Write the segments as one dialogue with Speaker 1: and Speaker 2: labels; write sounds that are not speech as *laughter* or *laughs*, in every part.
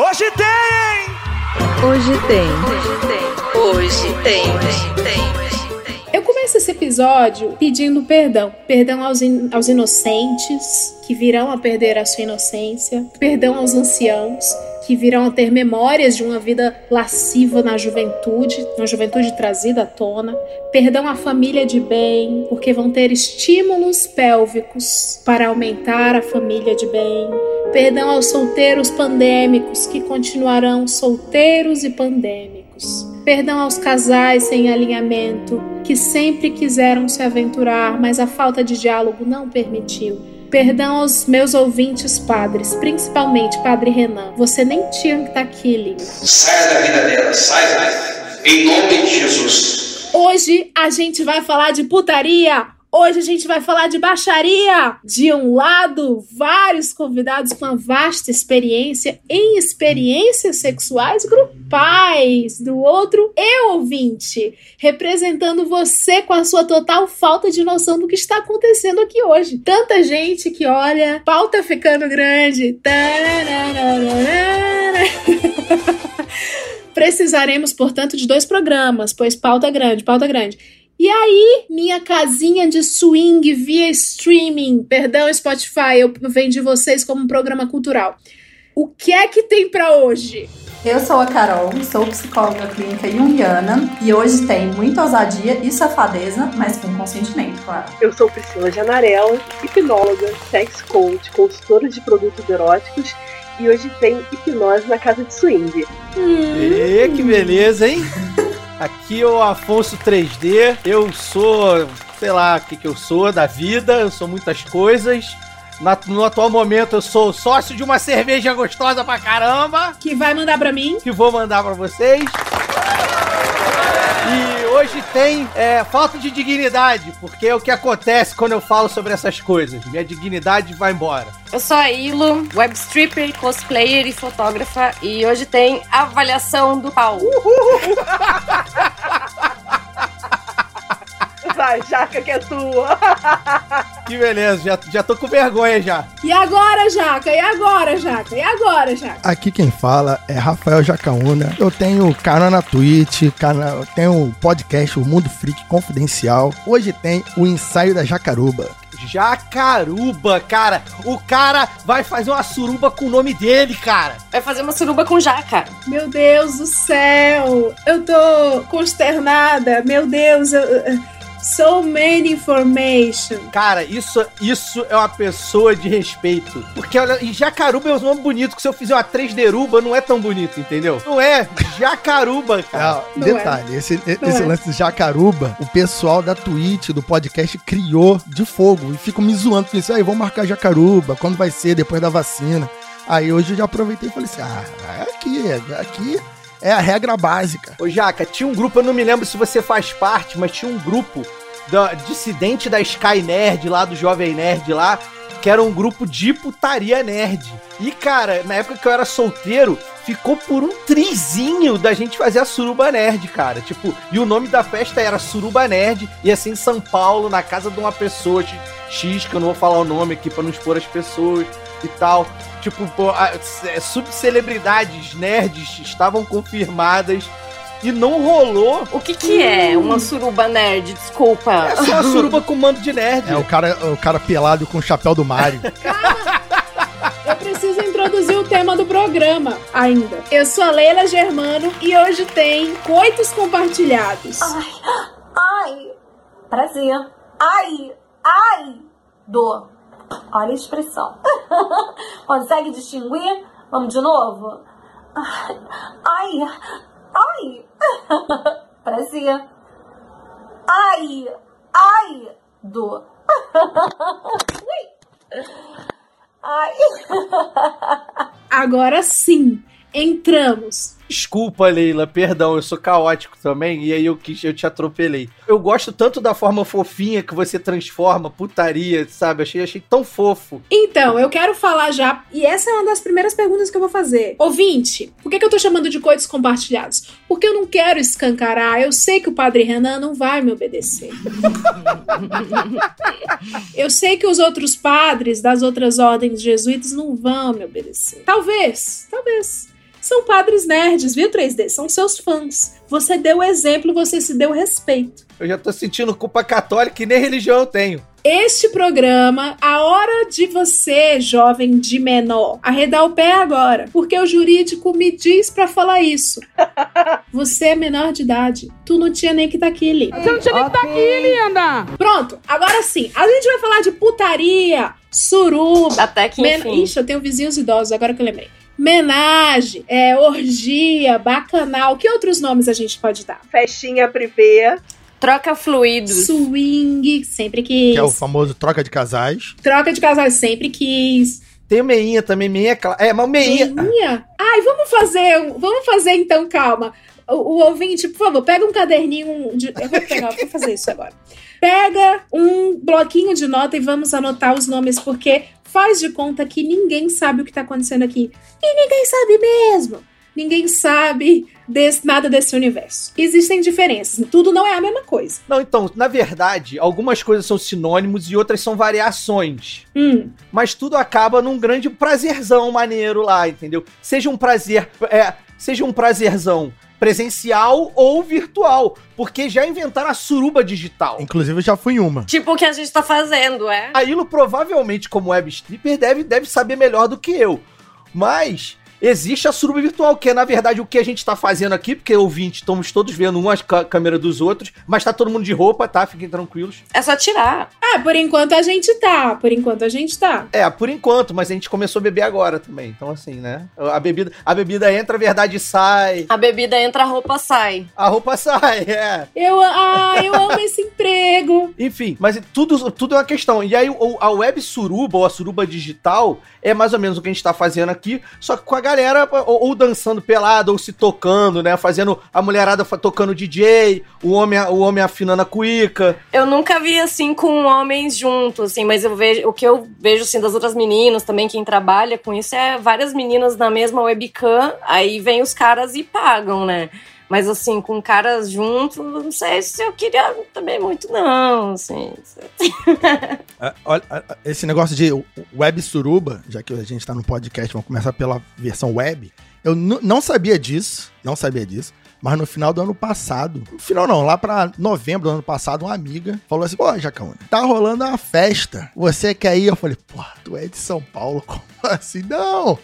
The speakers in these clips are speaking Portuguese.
Speaker 1: Hoje tem!
Speaker 2: Hoje tem. Hoje tem. Hoje tem. Hoje
Speaker 3: tem. Eu começo esse episódio pedindo perdão. Perdão aos, in aos inocentes que virão a perder a sua inocência. Perdão aos anciãos que virão a ter memórias de uma vida lasciva na juventude, uma juventude trazida à tona. Perdão à família de bem, porque vão ter estímulos pélvicos para aumentar a família de bem. Perdão aos solteiros pandêmicos que continuarão solteiros e pandêmicos. Perdão aos casais sem alinhamento que sempre quiseram se aventurar, mas a falta de diálogo não permitiu. Perdão aos meus ouvintes padres, principalmente Padre Renan. Você nem tinha que estar tá aqui, Lili.
Speaker 4: Saia da vida dela, saia. Em nome de Jesus.
Speaker 3: Hoje a gente vai falar de putaria. Hoje a gente vai falar de baixaria. De um lado, vários convidados com uma vasta experiência em experiências sexuais grupais. Do outro, eu ouvinte, representando você com a sua total falta de noção do que está acontecendo aqui hoje. Tanta gente que olha, pauta ficando grande. *laughs* Precisaremos, portanto, de dois programas, pois pauta grande, pauta grande. E aí, minha casinha de swing via streaming, perdão, Spotify, eu venho de vocês como um programa cultural. O que é que tem para hoje?
Speaker 5: Eu sou a Carol, sou psicóloga clínica junguiana e hoje tem muita ousadia e safadeza, mas com consentimento, claro.
Speaker 6: Eu sou Priscila Janarella, hipnóloga, sex coach, consultora de produtos eróticos e hoje tem hipnose na casa de swing.
Speaker 1: Hum. E que beleza, hein? *laughs* Aqui é o Afonso 3D. Eu sou, sei lá o que, que eu sou da vida, eu sou muitas coisas. Na, no atual momento eu sou sócio de uma cerveja gostosa pra caramba.
Speaker 3: Que vai mandar pra mim.
Speaker 1: Que vou mandar pra vocês. E hoje tem é, falta de dignidade, porque é o que acontece quando eu falo sobre essas coisas. Minha dignidade vai embora.
Speaker 7: Eu sou a Ilo, web stripper, cosplayer e fotógrafa, e hoje tem avaliação do pau. *laughs*
Speaker 6: Vai, Jaca, que é tua. *laughs*
Speaker 1: Que beleza, já, já tô com vergonha já.
Speaker 3: E agora, Jaca? E agora, Jaca? E agora, Jaca?
Speaker 8: Aqui quem fala é Rafael Jacaúna. Eu tenho canal na Twitch, canal, tenho o podcast O Mundo Freak Confidencial. Hoje tem o ensaio da Jacaruba.
Speaker 1: Jacaruba, cara. O cara vai fazer uma suruba com o nome dele, cara.
Speaker 7: Vai fazer uma suruba com jaca.
Speaker 3: Meu Deus do céu. Eu tô consternada. Meu Deus, eu So many information.
Speaker 1: Cara, isso, isso é uma pessoa de respeito. Porque olha, e Jacaruba é um nome bonito, que se eu fizer uma 3 deruba não é tão bonito, entendeu? Não é Jacaruba, cara.
Speaker 8: Não, detalhe, é. esse, esse é. lance de Jacaruba, o pessoal da Twitch, do podcast, criou de fogo. E ficam me zoando, pensando, aí, vamos marcar Jacaruba, quando vai ser, depois da vacina. Aí hoje eu já aproveitei e falei assim, ah, é aqui, é aqui é a regra básica.
Speaker 1: Ô, Jaca, tinha um grupo, eu não me lembro se você faz parte, mas tinha um grupo da, dissidente da Sky Nerd lá, do Jovem Nerd lá, que era um grupo de putaria nerd. E, cara, na época que eu era solteiro, ficou por um trizinho da gente fazer a Suruba Nerd, cara. Tipo, e o nome da festa era Suruba Nerd, e assim em São Paulo, na casa de uma pessoa X, que eu não vou falar o nome aqui para não expor as pessoas e tal. Tipo, é, subcelebridades nerds estavam confirmadas e não rolou.
Speaker 7: O que que é uma suruba nerd? Desculpa.
Speaker 1: É só uma suruba com mando de nerd.
Speaker 8: É o cara, o cara pelado com o chapéu do Mario. *laughs*
Speaker 3: eu preciso introduzir o tema do programa ainda. Eu sou a Leila Germano e hoje tem coitos compartilhados.
Speaker 9: Ai, ai, prazer. Ai, ai, dor. Olha a expressão. *laughs* Consegue distinguir? Vamos de novo? Ai, ai. *laughs* Parecia. Ai, ai, do. *laughs*
Speaker 3: Ai. *laughs* Agora sim, entramos
Speaker 1: Desculpa, Leila, perdão, eu sou caótico também, e aí eu quis, eu te atropelei. Eu gosto tanto da forma fofinha que você transforma putaria, sabe? Achei, achei tão fofo.
Speaker 3: Então, eu quero falar já, e essa é uma das primeiras perguntas que eu vou fazer. Ouvinte, por que, que eu tô chamando de coisas compartilhados? Porque eu não quero escancarar, eu sei que o padre Renan não vai me obedecer. *laughs* eu sei que os outros padres das outras ordens jesuítas não vão me obedecer. Talvez, talvez. São padres nerds, viu, 3D? São seus fãs. Você deu exemplo, você se deu respeito.
Speaker 1: Eu já tô sentindo culpa católica e nem religião eu tenho.
Speaker 3: Este programa, a hora de você, jovem de menor, arredar o pé agora, porque o jurídico me diz pra falar isso. *laughs* Você é menor de idade. Tu não tinha nem que estar tá aqui, Li.
Speaker 10: Você não tinha nem que estar tá aqui, linda.
Speaker 3: Pronto, agora sim. A gente vai falar de putaria, suruba.
Speaker 7: Até que
Speaker 3: men...
Speaker 7: enfim.
Speaker 3: Ixi, eu tenho vizinhos idosos, agora que eu lembrei. Menagem, é, orgia, bacanal. Que outros nomes a gente pode dar?
Speaker 6: Festinha privê.
Speaker 7: Troca fluidos.
Speaker 3: Swing, sempre quis.
Speaker 8: Que é o famoso troca de casais.
Speaker 3: Troca de casais, sempre quis.
Speaker 1: Tem meinha também, meinha, é, mas meinha.
Speaker 3: Meinha? Ai, vamos fazer, vamos fazer então, calma. O, o ouvinte, por favor, pega um caderninho de, eu vou pegar, vou fazer isso agora. Pega um bloquinho de nota e vamos anotar os nomes, porque faz de conta que ninguém sabe o que tá acontecendo aqui. E ninguém sabe mesmo. Ninguém sabe desse, nada desse universo. Existem diferenças. Tudo não é a mesma coisa.
Speaker 1: Não, então, na verdade, algumas coisas são sinônimos e outras são variações.
Speaker 3: Hum.
Speaker 1: Mas tudo acaba num grande prazerzão maneiro lá, entendeu? Seja um prazer. É, seja um prazerzão presencial ou virtual, porque já inventaram a suruba digital.
Speaker 8: Inclusive, eu já fui em uma.
Speaker 7: Tipo o que a gente tá fazendo, é?
Speaker 1: A Ilo provavelmente, como web stripper, deve, deve saber melhor do que eu. Mas existe a suruba virtual, que é na verdade o que a gente tá fazendo aqui, porque ouvinte, estamos todos vendo uma câmera dos outros, mas tá todo mundo de roupa, tá? Fiquem tranquilos.
Speaker 7: É só tirar.
Speaker 3: Ah, por enquanto a gente tá, por enquanto a gente tá.
Speaker 1: É, por enquanto, mas a gente começou a beber agora também. Então assim, né? A bebida, a bebida entra, a verdade sai.
Speaker 7: A bebida entra, a roupa sai.
Speaker 1: A roupa *laughs* sai, é.
Speaker 3: Eu, ah, eu amo *laughs* esse emprego.
Speaker 1: Enfim, mas tudo, tudo é uma questão. E aí a web suruba ou a suruba digital é mais ou menos o que a gente tá fazendo aqui, só que com a galera ou, ou, dançando pelado, ou se tocando, né? Fazendo a mulherada tocando DJ, o homem, o homem afinando a cuíca.
Speaker 7: Eu nunca vi assim com homens juntos, assim, mas eu vejo o que eu vejo assim das outras meninas também, quem trabalha com isso, é várias meninas na mesma webcam, aí vem os caras e pagam, né? Mas assim, com caras juntos, não sei se eu queria também muito, não. Assim.
Speaker 8: é, *laughs* olha, esse negócio de web suruba, já que a gente tá no podcast, vamos começar pela versão web. Eu não sabia disso, não sabia disso. Mas no final do ano passado, no final não, lá pra novembro do ano passado, uma amiga falou assim: Pô, Jacaúna, tá rolando uma festa. Você quer ir? Eu falei: Pô, tu é de São Paulo? *laughs* Como assim? Não,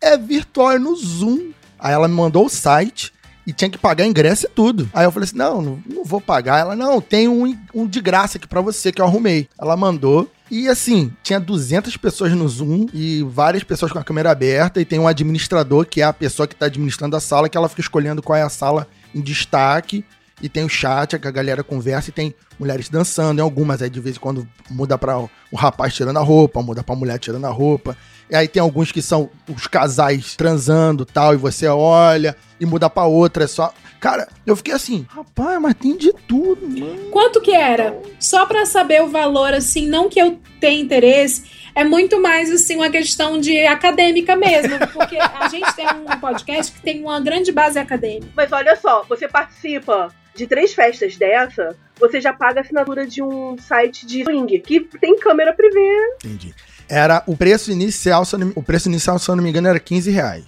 Speaker 8: é virtual, é no Zoom. Aí ela me mandou o site e tinha que pagar ingresso e tudo. Aí eu falei assim: não, não, não vou pagar. Ela, não, tem um, um de graça aqui para você que eu arrumei. Ela mandou. E assim, tinha 200 pessoas no Zoom e várias pessoas com a câmera aberta. E tem um administrador, que é a pessoa que tá administrando a sala, que ela fica escolhendo qual é a sala em destaque. E tem o chat, que a galera conversa e tem mulheres dançando em algumas. Aí de vez em quando muda para o rapaz tirando a roupa, muda pra mulher tirando a roupa. E aí tem alguns que são os casais transando tal, e você olha e muda pra outra. É só. Cara, eu fiquei assim, rapaz, mas tem de tudo, mano.
Speaker 3: Quanto que era? Só pra saber o valor, assim, não que eu tenha interesse é muito mais assim uma questão de acadêmica mesmo, porque a gente tem um podcast que tem uma grande base acadêmica.
Speaker 6: Mas olha só, você participa de três festas dessa, você já paga a assinatura de um site de swing que tem câmera privê.
Speaker 8: Entendi. Era o preço inicial, não, o preço inicial, se eu não me engano, era 15 reais.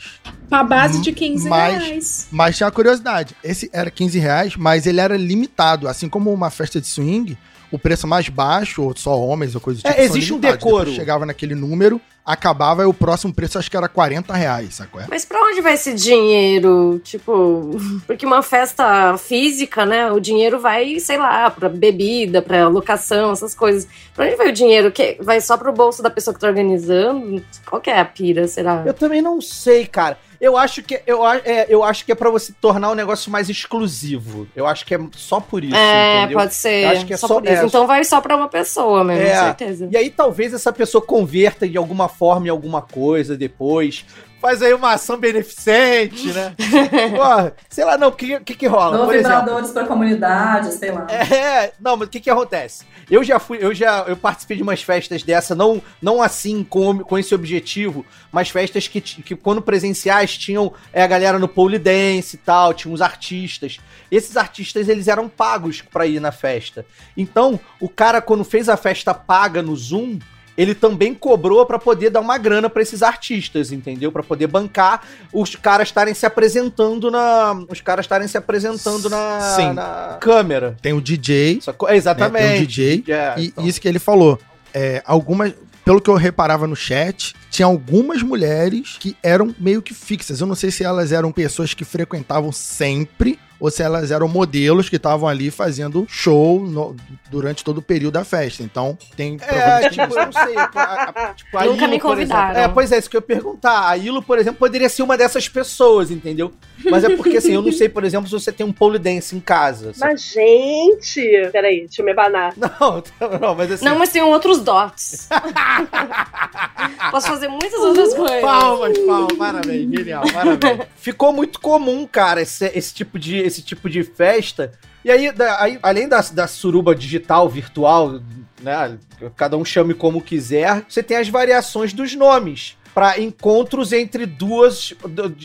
Speaker 3: Pra base de 15
Speaker 8: mas,
Speaker 3: reais.
Speaker 8: Mas tinha uma curiosidade. Esse era 15 reais, mas ele era limitado. Assim como uma festa de swing, o preço mais baixo, ou só homens ou coisa do
Speaker 1: é, tipo. É, existe um decoro. Depois
Speaker 8: chegava naquele número, acabava e o próximo preço acho que era 40 reais, sacou?
Speaker 7: Mas pra onde vai esse dinheiro? Tipo, porque uma festa física, né? O dinheiro vai, sei lá, pra bebida, pra locação, essas coisas. Pra onde vai o dinheiro? Que vai só pro bolso da pessoa que tá organizando? Qual que é a pira, será?
Speaker 1: Eu também não sei, cara. Eu acho que eu, é, eu acho que é para você tornar o negócio mais exclusivo. Eu acho que é só por isso.
Speaker 7: É,
Speaker 1: entendeu?
Speaker 7: pode ser.
Speaker 1: Eu acho que é
Speaker 7: só,
Speaker 1: só
Speaker 7: por isso.
Speaker 1: É,
Speaker 7: então vai só para uma pessoa mesmo, é, com certeza.
Speaker 1: E aí talvez essa pessoa converta de alguma forma em alguma coisa depois faz aí uma ação beneficente, né? *laughs* Pô, sei lá, não, o que, que, que rola?
Speaker 5: Por vibradores pra comunidade, sei lá.
Speaker 1: É, não, mas o que que acontece? Eu já fui, eu já eu participei de umas festas dessa, não, não assim, com, com esse objetivo, mas festas que, que quando presenciais tinham é, a galera no pole dance e tal, tinha uns artistas. Esses artistas, eles eram pagos pra ir na festa. Então, o cara, quando fez a festa paga no Zoom, ele também cobrou pra poder dar uma grana pra esses artistas, entendeu? Pra poder bancar os caras estarem se apresentando na. Os caras estarem se apresentando na,
Speaker 8: Sim.
Speaker 1: na câmera.
Speaker 8: Tem o DJ?
Speaker 1: É, Exatamente.
Speaker 8: Né, tem um DJ,
Speaker 1: É,
Speaker 8: e
Speaker 1: então.
Speaker 8: isso que ele falou. É, algumas. Pelo que eu reparava no chat, tinha algumas mulheres que eram meio que fixas. Eu não sei se elas eram pessoas que frequentavam sempre ou se elas eram modelos que estavam ali fazendo show no- durante todo o período da festa. Então, tem
Speaker 1: É, tipo, eu não sei. a- a- tipo, a
Speaker 7: Nunca me
Speaker 1: por exemplo.
Speaker 7: convidaram.
Speaker 1: É, pois é, isso que eu ia perguntar. A Ilo, por exemplo, poderia ser uma dessas pessoas, entendeu? Mas é porque, assim, eu não sei, por exemplo, se você tem um pole dance em casa. sabe?
Speaker 6: Mas, gente. Peraí, deixa eu me abanar. *laughs*
Speaker 1: Não, não, mas assim.
Speaker 7: Não, mas tem outros dots. *laughs* Posso fazer muitas outras coisas.
Speaker 1: Palmas, palmas, parabéns, genial, parabéns. Ficou muito comum, cara, esse, esse tipo, de, esse tipo de festa. E aí, da- aí, além da, da suruba digital, virtual, né? Cada um chame como quiser, você tem as variações dos nomes. Pra encontros entre duas,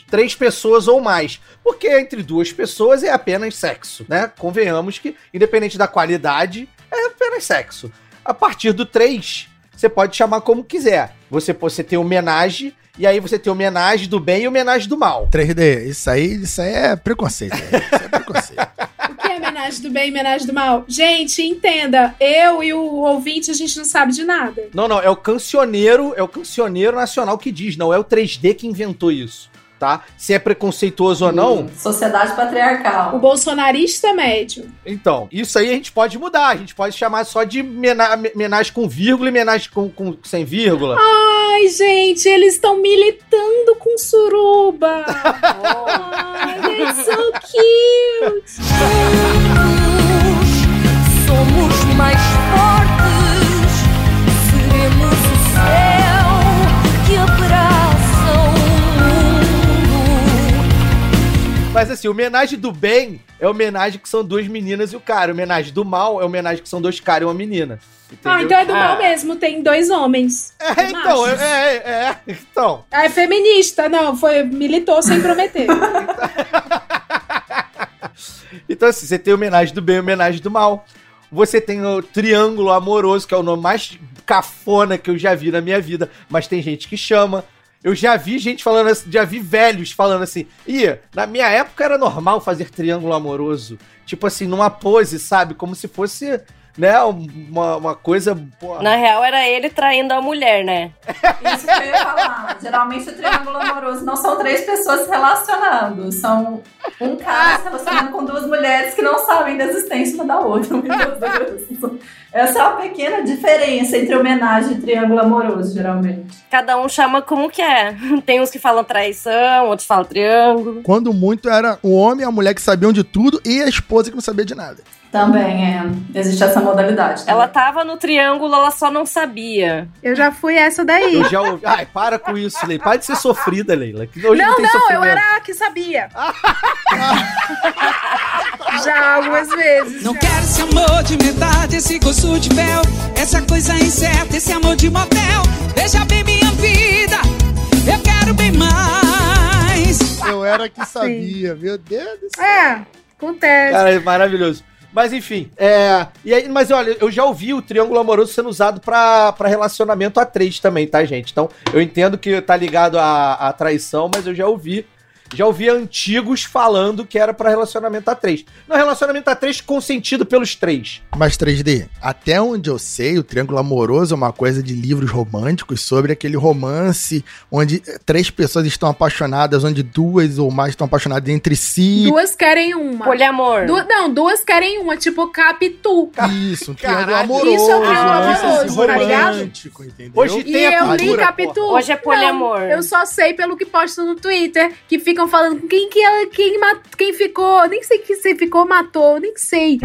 Speaker 1: três pessoas ou mais. Porque entre duas pessoas é apenas sexo, né? Convenhamos que, independente da qualidade, é apenas sexo. A partir do 3, você pode chamar como quiser. Você, você tem homenagem, e aí você tem homenagem do bem e homenagem do mal.
Speaker 8: 3D. Isso aí, isso aí é preconceito. velho. Isso é preconceito. *laughs*
Speaker 3: O que é homenagem do bem e homenagem do mal? Gente, entenda, eu e o ouvinte, a gente não sabe de nada.
Speaker 1: Não, não, é o cancioneiro, é o cancioneiro nacional que diz, não é o 3D que inventou isso, tá? Se é preconceituoso ou não,
Speaker 5: Sociedade patriarcal.
Speaker 3: O bolsonarista médio.
Speaker 1: então, isso aí a gente pode mudar, a gente pode chamar só de mena- homenagem com vírgula e homenagem com, com sem vírgula.
Speaker 3: Ai, gente, eles estão militando com suruba. *laughs* Ai, it's so cute. *laughs*
Speaker 1: Mas assim, homenagem do bem é homenagem que são duas meninas e o cara, homenagem do mal é homenagem que são dois caras e uma menina. Entendeu?
Speaker 3: Ah, então é do mal
Speaker 7: Ah.
Speaker 3: mesmo, tem dois homens.
Speaker 1: É, então,
Speaker 3: machos.
Speaker 1: é, é, é, então.
Speaker 3: Ah, é feminista, não, foi militou sem prometer. *laughs*
Speaker 1: Então, assim, você tem homenagem do bem e homenagem do mal. Você tem o Triângulo Amoroso, que é o nome mais cafona que eu já vi na minha vida, mas tem gente que chama. Eu já vi gente falando assim, já vi velhos falando assim, ih, na minha época era normal fazer triângulo amoroso. Tipo assim, numa pose, sabe? Como se fosse, né, uma, uma coisa. pô,
Speaker 7: Na real, era ele traindo a mulher, né?
Speaker 5: Isso que eu ia falar. Geralmente o triângulo amoroso não são três pessoas se relacionando. São um cara se relacionando com duas mulheres que não sabem da existência uma da outra. Meu Deus. Essa é uma pequena diferença entre homenagem e triângulo amoroso, geralmente.
Speaker 7: Cada um chama como quer. Tem uns que falam traição, outros falam triângulo.
Speaker 8: Quando muito era o homem e a mulher que sabiam de tudo e a esposa que não sabia de nada.
Speaker 5: Também é. Existe essa modalidade. também.
Speaker 7: Ela tava no triângulo, ela só não sabia.
Speaker 3: Eu já fui essa daí.
Speaker 1: Eu já ouvi. Ai, para com isso, Leila. Para de ser sofrida, Leila. Hoje não,
Speaker 3: Não,
Speaker 1: tem
Speaker 3: não, eu era a que sabia. Já algumas vezes.
Speaker 10: Não
Speaker 3: já.
Speaker 10: quero esse amor de metade, esse gosto de véu, essa coisa incerta, esse amor de motel. Veja bem minha vida, eu quero bem mais.
Speaker 8: Eu era que sabia, meu Deus do céu.
Speaker 3: É, acontece.
Speaker 1: Cara, é maravilhoso. Mas enfim, é. E aí, mas olha, eu já ouvi o triângulo amoroso sendo usado pra relacionamento a três também, tá, gente? Então, eu entendo que tá ligado à traição, mas eu já ouvi. Já ouvi antigos falando que era pra relacionamento a três. Não, relacionamento a três consentido pelos três.
Speaker 8: Mas 3D, até onde eu sei, o Triângulo Amoroso é uma coisa de livros românticos sobre aquele romance onde três pessoas estão apaixonadas, onde duas ou mais estão apaixonadas entre si.
Speaker 3: Duas querem uma.
Speaker 7: Poliamor.
Speaker 3: Du- não, duas querem uma, tipo Capitu.
Speaker 8: Isso, um triângulo amoroso.
Speaker 3: isso é um triângulo amoroso, tá ligado?
Speaker 8: romântico, entendeu?
Speaker 1: Hoje
Speaker 3: E
Speaker 1: tem a
Speaker 3: eu Capitu.
Speaker 7: Hoje é poliamor.
Speaker 3: Não, eu só sei pelo que postam no Twitter, que ficam falando quem que ela, quem, ma- quem ficou, nem sei que se ficou, matou, nem sei.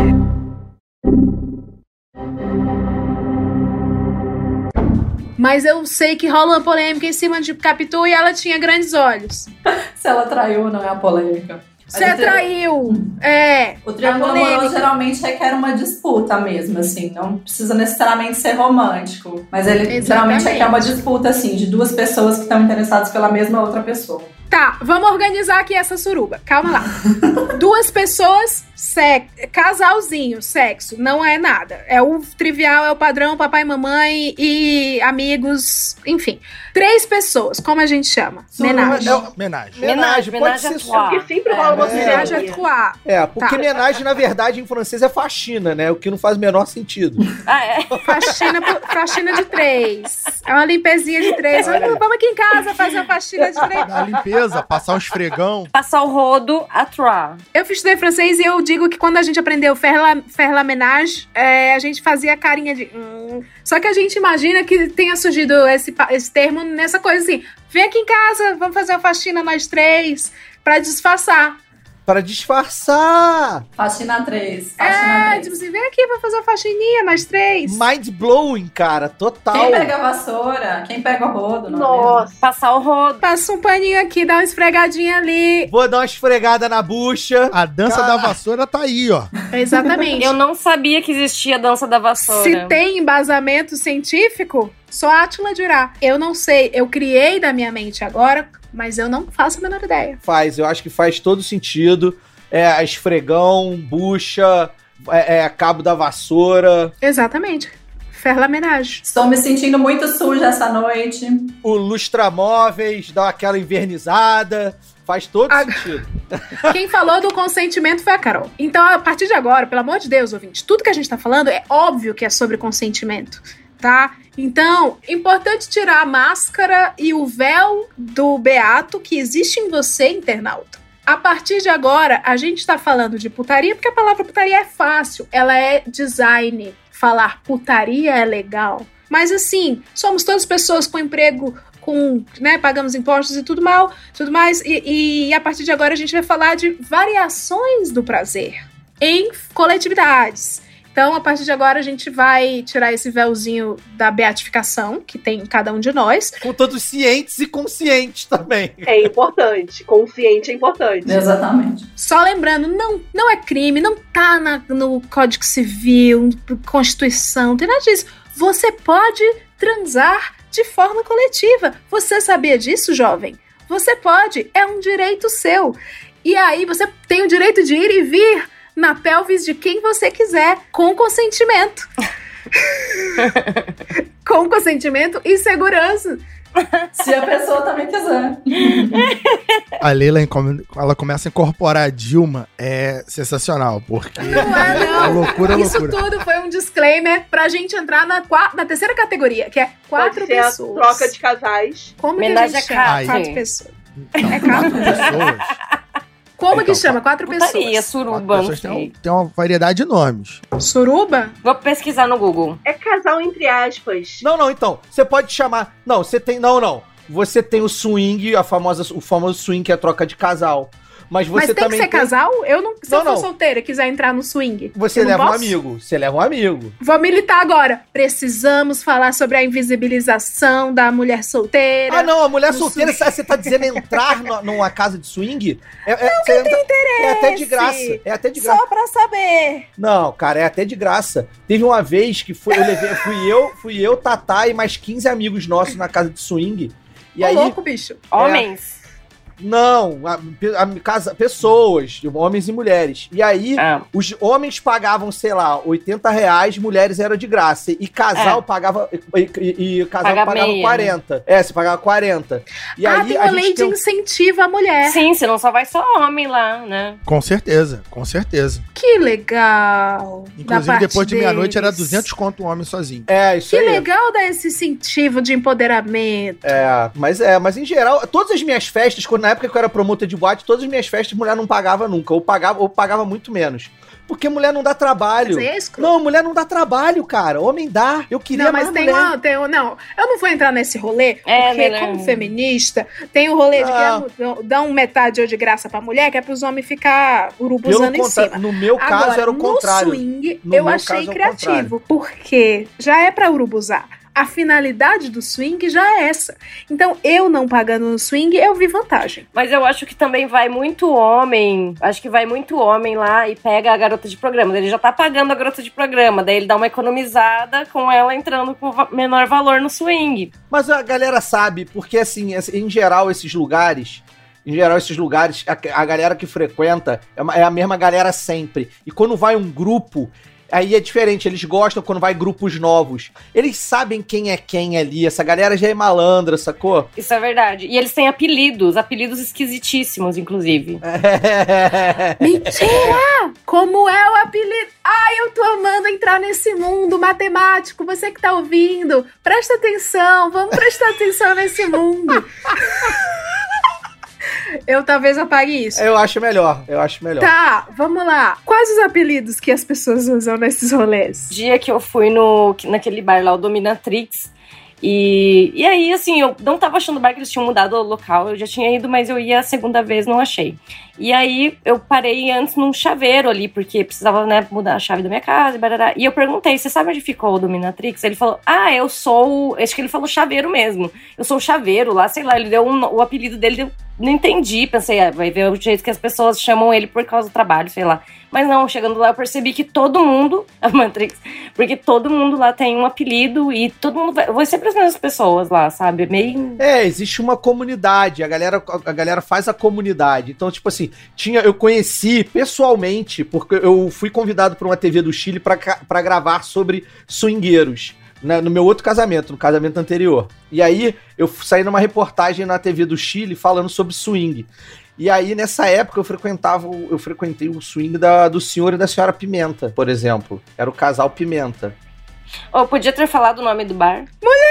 Speaker 3: Mas eu sei que rola uma polêmica em cima de Capitu e ela tinha grandes olhos. *laughs*
Speaker 5: Se ela traiu, não é a polêmica. Mas
Speaker 3: Você
Speaker 5: o tri-
Speaker 3: traiu! É.
Speaker 5: O triângulo amoroso geralmente requer uma disputa mesmo, assim. Não precisa necessariamente ser romântico. Mas ele
Speaker 3: Exatamente.
Speaker 5: geralmente requer uma disputa, assim, de duas pessoas que estão interessadas pela mesma outra pessoa.
Speaker 3: Tá, vamos organizar aqui essa suruba. Calma lá. *laughs* Duas pessoas, sexo, casalzinho, sexo, não é nada. É o trivial, é o padrão, papai, mamãe e amigos, enfim. Três pessoas, como a gente chama? Menagem.
Speaker 1: É o-
Speaker 8: Homenagem.
Speaker 1: Menagem, pode
Speaker 7: menagem
Speaker 1: ser só.
Speaker 7: trois.
Speaker 6: Porque sempre rola uma
Speaker 1: É.
Speaker 3: Menagem à trois.
Speaker 1: É, porque
Speaker 3: Tá.
Speaker 1: menagem, na verdade, em francês é faxina, né? O que não faz o menor sentido. *laughs*
Speaker 7: Ah, é.
Speaker 3: Faxina, faxina de três. É uma limpezinha de três. Vamos, vamos aqui em casa fazer uma faxina de três.
Speaker 8: Da limpeza, passar um esfregão. *laughs*
Speaker 7: Passar o rodo a trois.
Speaker 3: Eu estudei francês e eu digo que quando a gente aprendeu faire la, faire la ménage, é, a gente fazia carinha de. hum. Só que a gente imagina que tenha surgido esse, esse termo nessa coisa assim: vem aqui em casa, vamos fazer uma faxina nós três, pra disfarçar.
Speaker 1: Para disfarçar.
Speaker 5: Faxina 3.
Speaker 3: É,
Speaker 5: Faxina 3.
Speaker 3: tipo assim, vem aqui, vamos fazer uma faxininha nós três.
Speaker 1: Mind blowing, cara, total.
Speaker 5: Quem pega a vassoura? Quem pega o rodo? Não é
Speaker 6: Nossa.
Speaker 7: Passar o rodo.
Speaker 3: Passa um paninho aqui, dá uma esfregadinha ali.
Speaker 1: Vou dar uma esfregada na bucha.
Speaker 8: A dança da vassoura tá aí, ó.
Speaker 3: Exatamente.
Speaker 7: Eu não sabia que existia a dança da vassoura.
Speaker 3: Se tem embasamento científico, só a Atila dirá. Eu não sei, eu criei da minha mente agora, mas eu não faço a menor ideia.
Speaker 1: Faz, eu acho que faz todo sentido. É, esfregão, bucha, é, é, cabo da vassoura,
Speaker 3: Exatamente. Ferla menage.
Speaker 5: Estou me sentindo muito suja essa noite.
Speaker 1: o lustramóveis, dá aquela invernizada. Faz todo
Speaker 3: Ah.
Speaker 1: sentido. *laughs*
Speaker 3: Quem falou do consentimento foi a Carol. Então, a partir de agora, pelo amor de Deus, ouvinte, tudo que a gente tá falando é óbvio que é sobre consentimento, tá? Então, importante tirar a máscara e o véu do beato que existe em você, internauta. A partir de agora, a gente tá falando de putaria porque a palavra putaria é fácil, ela é design. Falar putaria é legal. Mas assim, somos todas pessoas com emprego, com, né, pagamos impostos e tudo mal, tudo mais. E, e a partir de agora a gente vai falar de variações do prazer em coletividades. Então, a partir de agora, a gente vai tirar esse véuzinho da beatificação que tem em cada um de nós.
Speaker 1: Com todos cientes e conscientes também.
Speaker 6: É importante. Consciente é importante.
Speaker 5: Exatamente.
Speaker 3: Só lembrando, não, não é crime, não tá na- no Código Civil, Constituição, não tem nada disso. Você pode transar de forma coletiva. Você sabia disso, jovem? Você pode, é um direito seu. E aí você tem o direito de ir e vir na pelvis de quem você quiser, com consentimento. *laughs* com consentimento e segurança.
Speaker 5: Se a pessoa também quiser.
Speaker 8: A Leila, ela começa a incorporar a Dilma, é sensacional, porque
Speaker 3: Não é, não.
Speaker 8: é loucura,
Speaker 3: Isso
Speaker 8: loucura.
Speaker 3: tudo foi um disclaimer pra gente entrar na, na terceira categoria, que é quatro
Speaker 6: Pode ser a
Speaker 3: pessoas.
Speaker 6: troca de casais.
Speaker 3: Como que a gente
Speaker 7: a
Speaker 3: chama?
Speaker 7: Kate.
Speaker 3: Quatro pessoas.
Speaker 8: Então,
Speaker 3: É
Speaker 8: quatro? pessoas.
Speaker 3: Como que
Speaker 8: Então,
Speaker 3: chama? Quatro
Speaker 7: Putaria,
Speaker 3: pessoas.
Speaker 8: Quatro
Speaker 7: suruba, não
Speaker 8: pessoas tem,
Speaker 7: sei.
Speaker 8: tem uma variedade de nomes.
Speaker 3: Suruba?
Speaker 7: Vou pesquisar no Google.
Speaker 6: É casal entre aspas.
Speaker 1: Não, não, então. Você pode chamar. Não, você tem. Não, não. Você tem o swing, a famosa, o famoso swing que é a troca de casal. Mas você
Speaker 3: Mas tem que
Speaker 1: também
Speaker 3: ser casal? Eu não. Se
Speaker 1: Não,
Speaker 3: eu for
Speaker 1: não.
Speaker 3: solteira e quiser entrar no swing.
Speaker 1: Você
Speaker 3: eu não
Speaker 1: leva um amigo. Você leva um amigo.
Speaker 3: Vou militar agora. Precisamos falar sobre a invisibilização da mulher solteira.
Speaker 1: Ah, não, a mulher solteira,
Speaker 3: swing.
Speaker 1: você tá dizendo entrar no- numa casa de swing? É, é, você entra- é até de graça. É até de graça.
Speaker 3: Só pra saber.
Speaker 1: Não, cara, é até de graça. Teve uma vez que foi, eu levei, fui eu, fui eu, Tatá e mais 15 amigos nossos na casa de swing. E
Speaker 3: Ô,
Speaker 1: aí,
Speaker 3: louco, bicho.
Speaker 7: Homens.
Speaker 1: Não, a- a- casa, pessoas, homens e mulheres. E aí,
Speaker 7: Ah,
Speaker 1: os homens pagavam, sei lá, 80 reais, mulheres era de graça. E casal
Speaker 7: É.
Speaker 1: pagava. E, e- e casal
Speaker 7: Paga
Speaker 1: pagava
Speaker 7: meia,
Speaker 1: 40. É, você pagava 40. E
Speaker 3: ah,
Speaker 1: aí
Speaker 3: tem
Speaker 1: a
Speaker 3: uma lei de
Speaker 1: tem um-
Speaker 3: incentivo à mulher.
Speaker 7: sim, senão só vai só homem lá, né?
Speaker 8: Com certeza, com certeza.
Speaker 3: Que legal.
Speaker 8: Inclusive, depois de meia-noite era
Speaker 3: deles.
Speaker 8: 200 conto um homem sozinho.
Speaker 1: É, isso
Speaker 3: Que
Speaker 1: aí.
Speaker 3: legal dar esse incentivo de empoderamento.
Speaker 1: É, mas é, mas em geral, todas as minhas festas, quando na época que eu era promotor de boate, todas as minhas festas mulher não pagava nunca, ou pagava, ou pagava muito menos. Porque mulher não dá trabalho.
Speaker 3: Mas é escroto.
Speaker 1: Não, mulher não dá trabalho, cara. Homem dá. Eu queria
Speaker 3: Não, mas
Speaker 1: mais
Speaker 3: tem
Speaker 1: mulher.
Speaker 3: uma, tem um- Não, eu não vou entrar nesse rolê,
Speaker 7: É,
Speaker 3: porque
Speaker 7: melhor
Speaker 3: como
Speaker 7: não.
Speaker 3: feminista, tem o rolê de
Speaker 1: Ah.
Speaker 3: que é- dão metade de graça pra mulher, que é pros homens ficar urubuzando em cima.
Speaker 1: no meu caso
Speaker 3: Agora,
Speaker 1: era o contrário.
Speaker 3: No swing,
Speaker 1: No
Speaker 3: eu achei
Speaker 1: caso é
Speaker 3: criativo, porque já é pra urubuzar. A finalidade do swing já é essa. Então, eu não pagando no swing, eu vi vantagem.
Speaker 7: Mas eu acho que também vai muito homem. Acho que vai muito homem lá e pega a garota de programa. Ele já tá pagando a garota de programa. Daí ele dá uma economizada com ela entrando com menor valor no swing.
Speaker 1: Mas a galera sabe, porque assim, em geral, esses lugares, em geral, esses lugares, a, a galera que frequenta é, uma- é a mesma galera sempre. E quando vai um grupo, aí é diferente. Eles gostam quando vai grupos novos. Eles sabem quem é quem ali. Essa galera já é malandra, sacou?
Speaker 7: Isso é verdade. E eles têm apelidos, apelidos esquisitíssimos, inclusive. *laughs*
Speaker 3: Mentira! Como é o apelido? Ai, eu tô amando entrar nesse mundo matemático. Você que tá ouvindo, presta atenção. Vamos prestar atenção nesse mundo. *laughs* Eu talvez apague isso.
Speaker 1: Eu acho melhor, eu acho melhor.
Speaker 3: Tá, vamos lá. Quais os apelidos que as pessoas usam nesses rolês?
Speaker 7: dia que eu fui no, naquele bar lá, o Dominatrix. E, e aí, assim, eu não tava achando o bar que eles tinham mudado o local. Eu já tinha ido, mas eu ia a segunda vez, não achei. E aí, eu parei antes num chaveiro ali, porque precisava, né, mudar a chave da minha casa e barará. E eu perguntei, você sabe onde ficou o Dominatrix? Ele falou, ah, eu sou. o-" Acho que ele falou chaveiro mesmo. Eu sou o chaveiro lá, sei lá, ele deu um- o apelido dele, eu não entendi. Pensei, ah, vai ver o jeito que as pessoas chamam ele por causa do trabalho, sei lá. Mas não, chegando lá eu percebi que todo mundo, *laughs* a Matrix, porque todo mundo lá tem um apelido e todo mundo vai, vai sempre as mesmas pessoas lá, sabe? Meio.
Speaker 1: É, existe uma comunidade, a galera, a galera faz a comunidade. Então, tipo assim, tinha, eu conheci pessoalmente, porque eu fui convidado por uma TV do Chile pra gravar sobre swingueiros. Né, no meu outro casamento, no casamento anterior. E aí, eu saí numa reportagem na TV do Chile falando sobre swing. E aí, nessa época, eu frequentava, eu frequentei o swing da, do senhor e da senhora Pimenta, por exemplo. Era o casal Pimenta.
Speaker 7: Oh, podia ter falado o nome do bar.
Speaker 3: Mulher,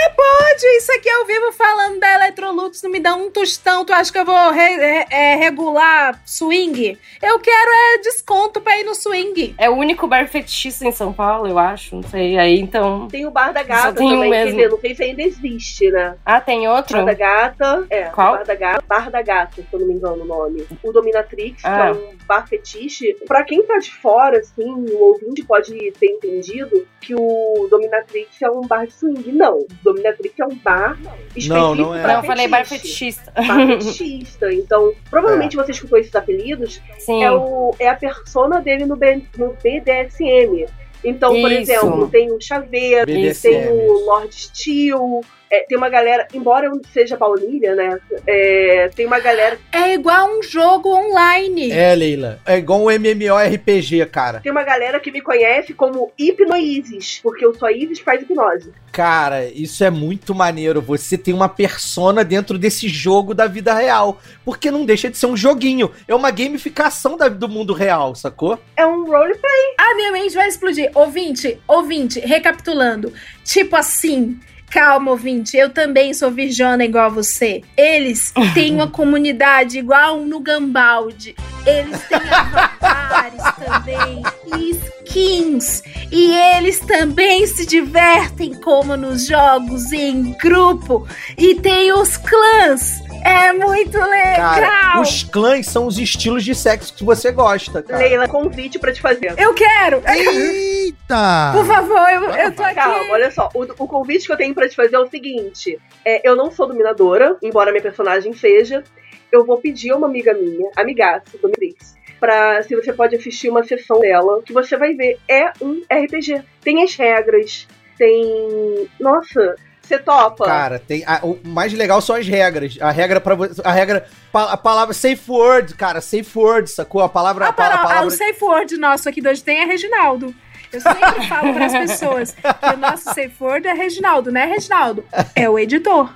Speaker 3: Isso aqui eu vivo falando da Electrolux, não me dá um tostão. Tu acha que eu vou re- re- é, regular swing? Eu quero é desconto pra ir no swing.
Speaker 7: É o único bar fetichista em São Paulo, eu acho. Não sei. Aí então.
Speaker 6: Tem o Bar da
Speaker 7: Só
Speaker 6: Gata
Speaker 7: tem
Speaker 6: também,
Speaker 7: mesmo.
Speaker 6: não sei se ainda existe, né?
Speaker 7: Ah, tem outro?
Speaker 6: Bar da Gata, é.
Speaker 7: Qual?
Speaker 6: Bar da Gata, Bar da Gata, se eu não me engano o nome. O Dominatrix,
Speaker 7: Ah.
Speaker 6: que é um bar fetiche. Pra quem tá de fora, assim, o ouvinte pode ter entendido que o Dominatrix é um bar de swing. Não, o Dominatrix é um bar específico
Speaker 1: Não, não é.
Speaker 7: Não, eu falei bar fetichista.
Speaker 6: Bar fetichista. Então, provavelmente você escutou esses apelidos.
Speaker 7: Sim.
Speaker 6: É, o, é a persona dele no, B- no BDSM. Então, por
Speaker 7: Isso.
Speaker 6: exemplo, tem o Chaveiro,
Speaker 1: BDSM,
Speaker 6: tem o. Lord Steel, é, tem uma galera, embora eu seja baunilha, né? é, tem uma galera,
Speaker 3: É igual um jogo online.
Speaker 1: É, Leila. É igual um MMORPG, cara.
Speaker 6: tem uma galera que me conhece como Hipnoisis, porque eu sou a Isis faz hipnose.
Speaker 1: Cara, isso é muito maneiro. Você tem uma persona dentro desse jogo da vida real. Porque não deixa de ser um joguinho. É uma gamificação da- do mundo real, sacou?
Speaker 6: É um roleplay.
Speaker 3: A minha mente vai explodir. Ouvinte, ouvinte, recapitulando. Tipo assim. Calma, ouvinte, eu também sou virjona igual a você. Eles têm uma *laughs* comunidade igual no Gambaldi. Eles têm avatares *laughs* também e skins. E eles também se divertem como nos jogos em grupo. E tem os clãs. É muito legal.
Speaker 1: Cara, os clãs são os estilos de sexo que você gosta, cara.
Speaker 6: Leila, convite pra te fazer.
Speaker 3: Eu quero.
Speaker 8: Eita!
Speaker 3: Por favor, eu, eu tô aqui.
Speaker 6: Calma, olha só. O, o convite que eu tenho pra te fazer é o seguinte: é, eu não sou dominadora, embora minha personagem seja. Eu vou pedir a uma amiga minha, amigaça, Dominatrix, pra se você pode assistir uma sessão dela, que você vai ver. É um RPG. Tem as regras, tem. Nossa, você topa.
Speaker 1: Cara, tem a- o mais legal são as regras. A regra para você, a regra pa- a palavra safe word, cara, safe word, sacou? A palavra
Speaker 3: Ah,
Speaker 1: a, pa- a
Speaker 3: para,
Speaker 1: palavra
Speaker 3: o safe word nosso aqui do hoje tem é Reginaldo. Eu sempre falo para as pessoas que o nosso safe word é Reginaldo, não é Reginaldo? É o editor.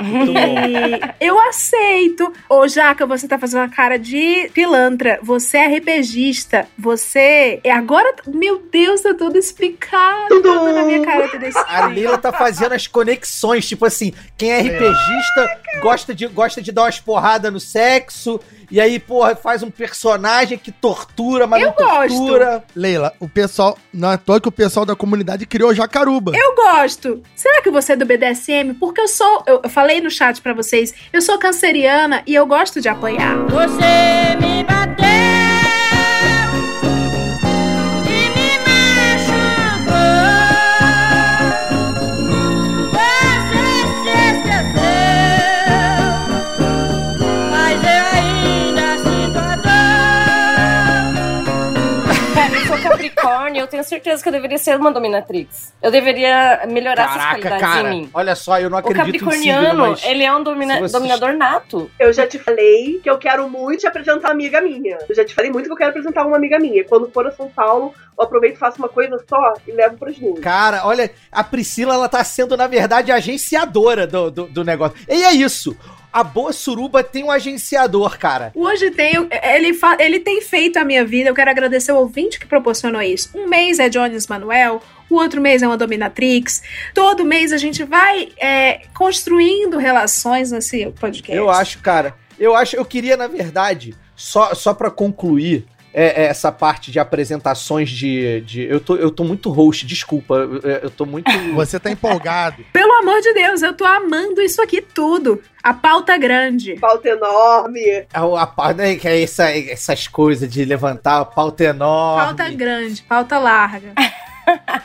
Speaker 1: Muito bom. *laughs*
Speaker 3: E eu aceito. Ô, Jaca, você tá fazendo uma cara de pilantra. Você é RPGista. Você. é Agora. Meu Deus, tá tudo explicado.
Speaker 6: Tudo.
Speaker 3: Na minha cara tudo.
Speaker 1: A Lila tá fazendo as conexões, tipo assim, quem é RPGista gosta de, gosta de dar umas porradas no sexo, e aí, porra, faz um personagem que tortura, mas
Speaker 3: Eu
Speaker 1: não tortura.
Speaker 8: Leila, o pessoal. Não é à toa que o pessoal da comunidade criou Jacaruba.
Speaker 3: Eu gosto. Será que você é do BDSM? Porque eu sou. Eu, eu falei no chat pra vocês. Eu sou canceriana e eu gosto de apanhar.
Speaker 10: Você me bateu
Speaker 7: Cara, eu sou Capricórnio, eu tenho certeza que eu deveria ser uma dominatrix. Eu deveria melhorar essas
Speaker 1: Caraca,
Speaker 7: qualidades
Speaker 1: cara.
Speaker 7: em mim.
Speaker 1: Olha só, eu não
Speaker 7: O
Speaker 1: acredito em signo,
Speaker 7: capricorniano,
Speaker 1: mas...
Speaker 7: ele é um domina-
Speaker 1: você-
Speaker 7: dominador nato.
Speaker 6: Eu já te falei que eu quero muito te apresentar uma amiga minha. Eu já te falei muito que eu quero apresentar uma amiga minha. Quando for a São Paulo, eu aproveito e faço uma coisa só e levo pros duas.
Speaker 1: Cara, olha, a Priscila, ela tá sendo, na verdade, agenciadora do, do, do negócio. E é isso. A boa suruba tem um agenciador, cara.
Speaker 3: Hoje tem, ele, ele tem feito a minha vida. Eu quero agradecer o ouvinte que proporcionou isso. Um mês é Jones Manuel, o outro mês é uma dominatrix. Todo mês a gente vai é, construindo relações nesse podcast.
Speaker 1: Eu acho, cara. Eu acho, eu queria, na verdade, só, só para concluir é, é, essa parte de apresentações de. de eu, tô, eu tô muito host, desculpa. Eu, eu tô muito. *laughs*
Speaker 8: Você tá empolgado. *laughs*
Speaker 3: Pelo amor de Deus, eu tô amando isso aqui tudo. A pauta é grande.
Speaker 6: Pauta enorme.
Speaker 1: A, a, a, né, que é essa, essas coisas de levantar a pauta enorme.
Speaker 3: Pauta grande, pauta larga. *laughs*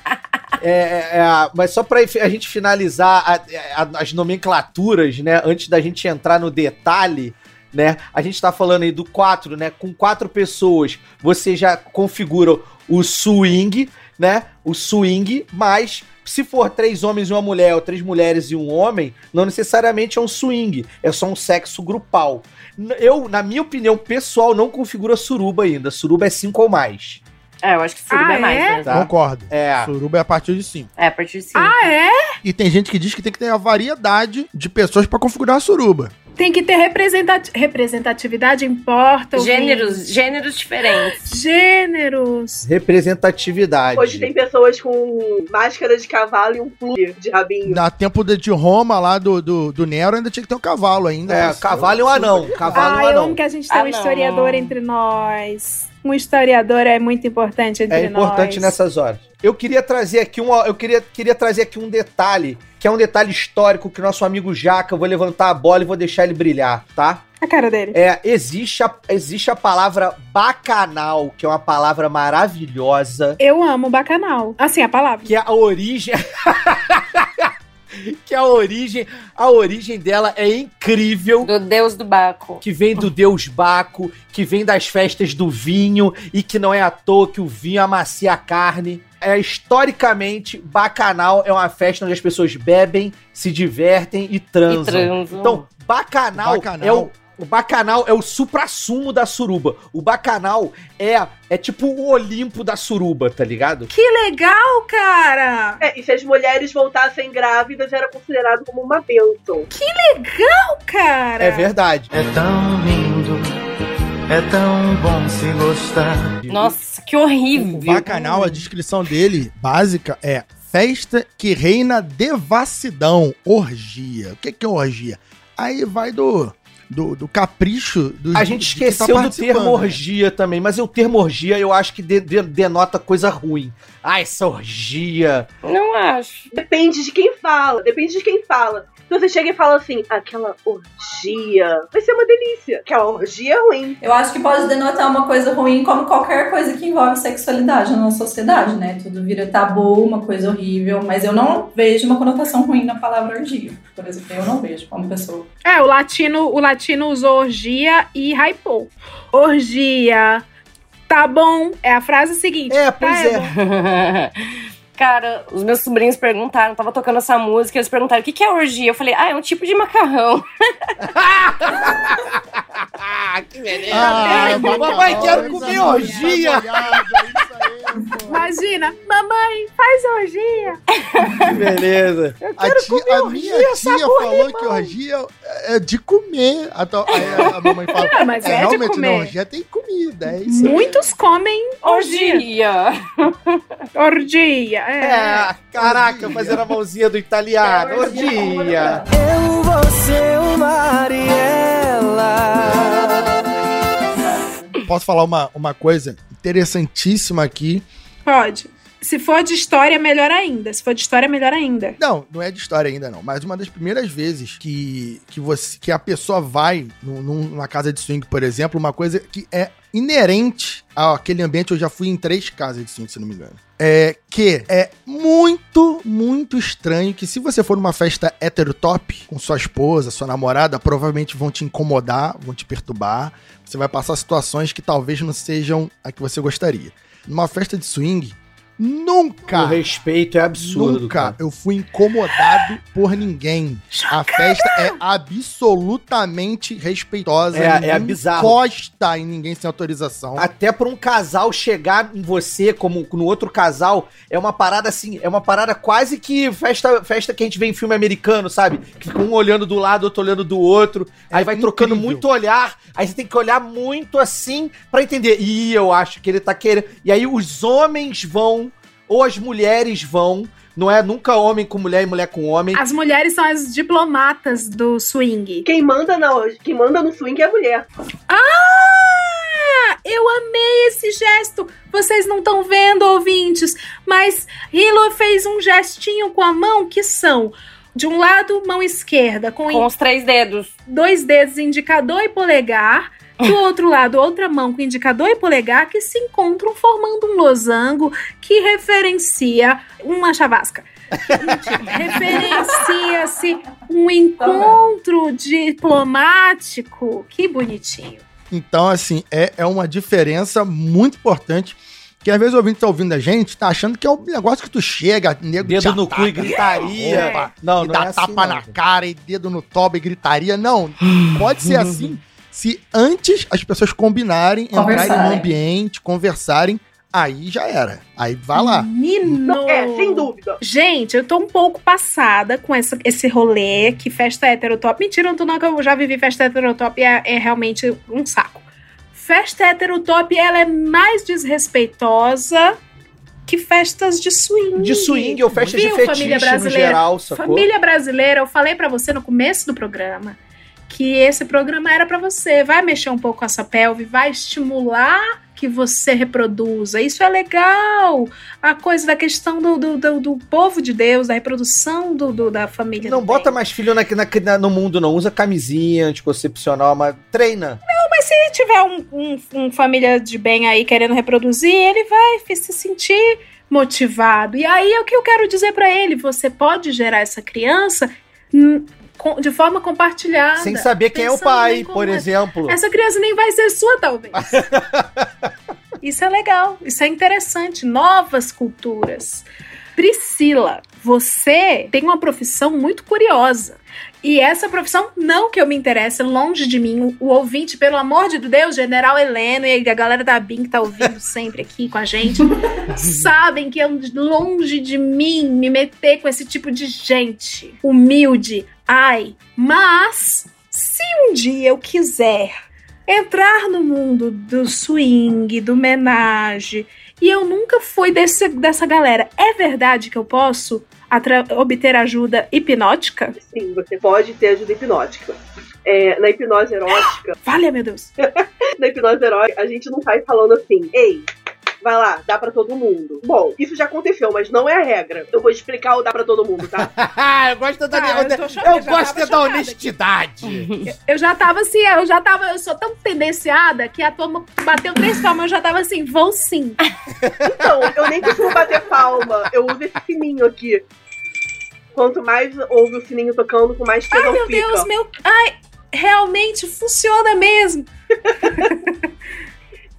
Speaker 1: É, é, é, mas só pra a gente finalizar a- a- as nomenclaturas, né? Antes da gente entrar no detalhe, né? A gente tá falando aí do 4, né? Com quatro pessoas, você já configura o swing, né? O swing, mas se for três homens e uma mulher, ou três mulheres e um homem, não necessariamente é um swing, é só um sexo grupal. Eu, na minha opinião pessoal, não configuro a suruba ainda. Suruba é cinco ou mais.
Speaker 7: É, eu acho que suruba
Speaker 3: Ah,
Speaker 7: é mais,
Speaker 3: é?
Speaker 7: né?
Speaker 1: Tá.
Speaker 8: Concordo.
Speaker 1: É.
Speaker 8: Suruba é a partir de 5.
Speaker 7: É, a partir de 5.
Speaker 3: Ah, é?
Speaker 8: E tem gente que diz que tem que ter a variedade de pessoas pra configurar a suruba.
Speaker 3: Tem que ter representati- representatividade, importa.
Speaker 7: Gêneros, gêneros diferentes.
Speaker 3: Gêneros.
Speaker 1: Representatividade.
Speaker 6: Hoje tem pessoas com máscara de cavalo e um plugue de rabinho.
Speaker 8: Na tempo de de Roma, lá do, do, do Nero, ainda tinha que ter um cavalo ainda.
Speaker 1: É, cavalo e um anão. Cavalo e um
Speaker 3: Ah, eu
Speaker 1: anão.
Speaker 3: amo que a gente tem
Speaker 7: Ah,
Speaker 3: um
Speaker 7: não.
Speaker 3: historiador entre nós. Um historiador é muito importante entre
Speaker 1: É importante
Speaker 3: nós.
Speaker 1: nessas horas. Eu queria trazer aqui um, eu queria, queria trazer aqui um detalhe, que é um detalhe histórico que o nosso amigo Jaca, eu vou levantar a bola e vou deixar ele brilhar, tá?
Speaker 3: A cara dele.
Speaker 1: É, existe a, existe a palavra bacanal, que é uma palavra maravilhosa,
Speaker 3: Eu amo bacanal. Assim, a palavra.
Speaker 1: que é a origem *laughs* *laughs* que a origem, a origem dela é incrível.
Speaker 7: Do deus do Baco.
Speaker 1: que vem do deus Baco, que vem das festas do vinho e que não é à toa que o vinho amacia a carne. É, historicamente, bacanal é uma festa onde as pessoas bebem, se divertem e transam.
Speaker 7: E transam.
Speaker 1: Então, bacanal,
Speaker 8: Bacanal.
Speaker 1: é o o bacanal é o suprassumo da suruba. O bacanal é é tipo o Olimpo da suruba, tá ligado?
Speaker 3: Que legal, cara!
Speaker 6: É, e se as mulheres voltassem grávidas, era considerado como uma bênção.
Speaker 3: Legal, cara!
Speaker 1: É verdade.
Speaker 11: É tão lindo, é tão bom se gostar.
Speaker 7: Nossa, que
Speaker 8: O
Speaker 7: horrível.
Speaker 8: bacanal, a descrição dele, básica, é festa que reina devassidão, orgia. O que que é orgia? Aí vai do, do, do capricho do
Speaker 1: A gente
Speaker 8: tá
Speaker 1: esqueceu do
Speaker 8: participando,
Speaker 1: termo
Speaker 8: né?
Speaker 1: orgia também, mas o termo orgia eu acho que de- de- denota coisa ruim. Ah, essa orgia.
Speaker 7: Não acho.
Speaker 6: Depende de quem fala, depende de quem fala. Se você chega e fala assim, aquela orgia, vai ser uma delícia. Aquela orgia é ruim.
Speaker 5: Eu acho que pode denotar uma coisa ruim como qualquer coisa que envolve sexualidade na nossa sociedade, né? Tudo vira tabu, uma coisa horrível, mas eu não vejo uma conotação ruim na palavra orgia. Por exemplo, eu não vejo como pessoa.
Speaker 3: É, o latino, o latino usou orgia e hypou. Orgia. Tá bom. É a frase seguinte.
Speaker 1: É, pois
Speaker 3: tá,
Speaker 1: é. *laughs*
Speaker 7: Cara, os meus sobrinhos perguntaram, tava tocando essa música, eles perguntaram o que, que é orgia. Eu falei, ah, é um tipo de macarrão.
Speaker 1: Ah, *laughs* *laughs* que beleza.
Speaker 8: Ah,
Speaker 1: mamãe, quero comer orgia.
Speaker 3: Imagina, mamãe, faz orgia.
Speaker 1: Que beleza.
Speaker 8: A, tia- a minha tia falou que orgia é de comer. A, to- aí a mamãe fala,
Speaker 3: É, mas é de
Speaker 8: realmente,
Speaker 3: comer.
Speaker 8: não, orgia tem comida. É.
Speaker 3: Muitos comem orgia.
Speaker 7: Orgia.
Speaker 3: Orgia, é.
Speaker 1: É, caraca, fazendo a mãozinha do italiano. Orgia.
Speaker 11: Eu vou ser uma Mariela.
Speaker 8: Posso falar uma, uma coisa interessantíssima aqui.
Speaker 3: Pode. Se for de história, melhor ainda. Se for de história, melhor ainda.
Speaker 8: Não, não é de história ainda não, mas uma das primeiras vezes que, que, você, que a pessoa vai num- num- numa casa de swing, por exemplo, uma coisa que é inerente àquele ambiente, eu já fui em três casas de swing, se não me engano. É que é muito, muito estranho que se você for numa festa heterotop com sua esposa, sua namorada, provavelmente vão te incomodar, vão te perturbar. Você vai passar situações que talvez não sejam a que você gostaria. numa festa de swing, nunca.
Speaker 1: O respeito é absurdo.
Speaker 8: Nunca
Speaker 1: cara.
Speaker 8: eu fui incomodado por ninguém. A festa é absolutamente respeitosa.
Speaker 1: É- é bizarro.
Speaker 8: encosta em ninguém sem autorização.
Speaker 1: Até pra um casal chegar em você, como no outro casal, é uma parada assim, é uma parada quase que festa, festa que a gente vê em filme americano, sabe? Que fica um olhando do lado, outro olhando do outro. aí vai trocando
Speaker 8: incrível.
Speaker 1: muito olhar. Aí você tem que olhar muito assim pra entender. Ih, eu acho que ele tá querendo. E aí os homens vão, ou as mulheres vão. Não é nunca homem com mulher e mulher com homem.
Speaker 3: As mulheres são as diplomatas do swing.
Speaker 6: Quem manda, na, quem manda no swing é a mulher.
Speaker 3: Ah! Eu amei esse gesto! Vocês não estão vendo, ouvintes, mas Hilo fez um gestinho com a mão que são. De um lado, mão esquerda, com,
Speaker 7: Com os três dedos.
Speaker 3: dois dedos, indicador e polegar. Do outro lado, outra mão com indicador e polegar que se encontram formando um losango que referencia uma chavasca. Referencia-se um encontro diplomático. Que bonitinho.
Speaker 8: Então, assim, é, é uma diferença muito importante. Que às vezes o ouvinte tá ouvindo a gente, tá achando que é um negócio que tu chega, nego
Speaker 1: Dedo
Speaker 8: te
Speaker 1: no cu e gritaria.
Speaker 8: opa,
Speaker 1: Não,
Speaker 8: e
Speaker 1: não
Speaker 8: dá
Speaker 1: é assim,
Speaker 8: tapa
Speaker 1: não,
Speaker 8: na
Speaker 1: cara.
Speaker 8: cara e dedo no toba e gritaria. Não, pode ser *gasps* assim se antes as pessoas combinarem, entrarem no
Speaker 5: Conversarem.
Speaker 8: ambiente, conversarem, aí já era. Aí vai lá.
Speaker 3: Menino!
Speaker 6: É, sem dúvida.
Speaker 3: Gente, eu tô um pouco passada com essa, esse rolê que festa heterotop. Mentira, não tô não, que eu já vivi festa heterotop e é, é realmente um saco. Festa heterotop, ela é mais desrespeitosa que festas de swing.
Speaker 1: De swing ou festas de
Speaker 3: Viu,
Speaker 1: fetiche
Speaker 3: família
Speaker 1: no
Speaker 3: brasileira?
Speaker 1: geral, sacou?
Speaker 3: Família brasileira, eu falei pra você no começo do programa que esse programa era pra você. Vai mexer um pouco com essa pelve, vai estimular que você reproduza. Isso é legal. A coisa da questão do, do, do, do povo de Deus, da reprodução do, do- da família.
Speaker 1: Não bota
Speaker 3: bem.
Speaker 1: mais filho na, na- no mundo, não. Usa camisinha anticoncepcional, mas treina.
Speaker 3: Não, mas se tiver um, um, um família de bem aí querendo reproduzir, ele vai se sentir motivado. E aí é o que eu quero dizer pra ele: você pode gerar essa criança de forma compartilhada.
Speaker 1: Sem saber quem é o pai, por
Speaker 3: é.
Speaker 1: exemplo.
Speaker 3: Essa criança nem vai ser sua, talvez. *laughs* isso é legal, isso é interessante. Novas culturas. Priscila, você tem uma profissão muito curiosa. E essa profissão, não que eu me interesse, longe de mim. O ouvinte, pelo amor de Deus, General Heleno e a galera da BIM que tá ouvindo *laughs* sempre aqui com a gente, sabem que é longe de mim me meter com esse tipo de gente humilde. Ai, mas se um dia eu quiser entrar no mundo do swing, do menage, e eu nunca fui desse, dessa galera, é verdade que eu posso obter ajuda hipnótica?
Speaker 6: Sim, você pode ter ajuda hipnótica. É, na hipnose erótica, *gasps*
Speaker 3: Vale, meu Deus. *laughs*
Speaker 6: na hipnose erótica, a gente não sai falando assim, ei, vai lá, dá pra todo mundo. Bom, isso já aconteceu, mas não é a regra. Eu vou explicar o dá pra todo mundo, tá? *laughs*
Speaker 1: eu gosto da,
Speaker 3: Ah, eu tô cho- eu
Speaker 1: gosto da
Speaker 3: chocada
Speaker 1: honestidade.
Speaker 3: Eu já tava assim, eu já tava, eu sou tão tendenciada que a turma bateu três palmas, eu já tava assim, vou sim. *laughs*
Speaker 6: Então, eu nem costumo bater palma, eu uso esse sininho aqui. Quanto mais ouve o sininho tocando, com mais tesão
Speaker 3: Ai, meu
Speaker 6: fica.
Speaker 3: Deus, meu. Ai, realmente funciona mesmo. *laughs*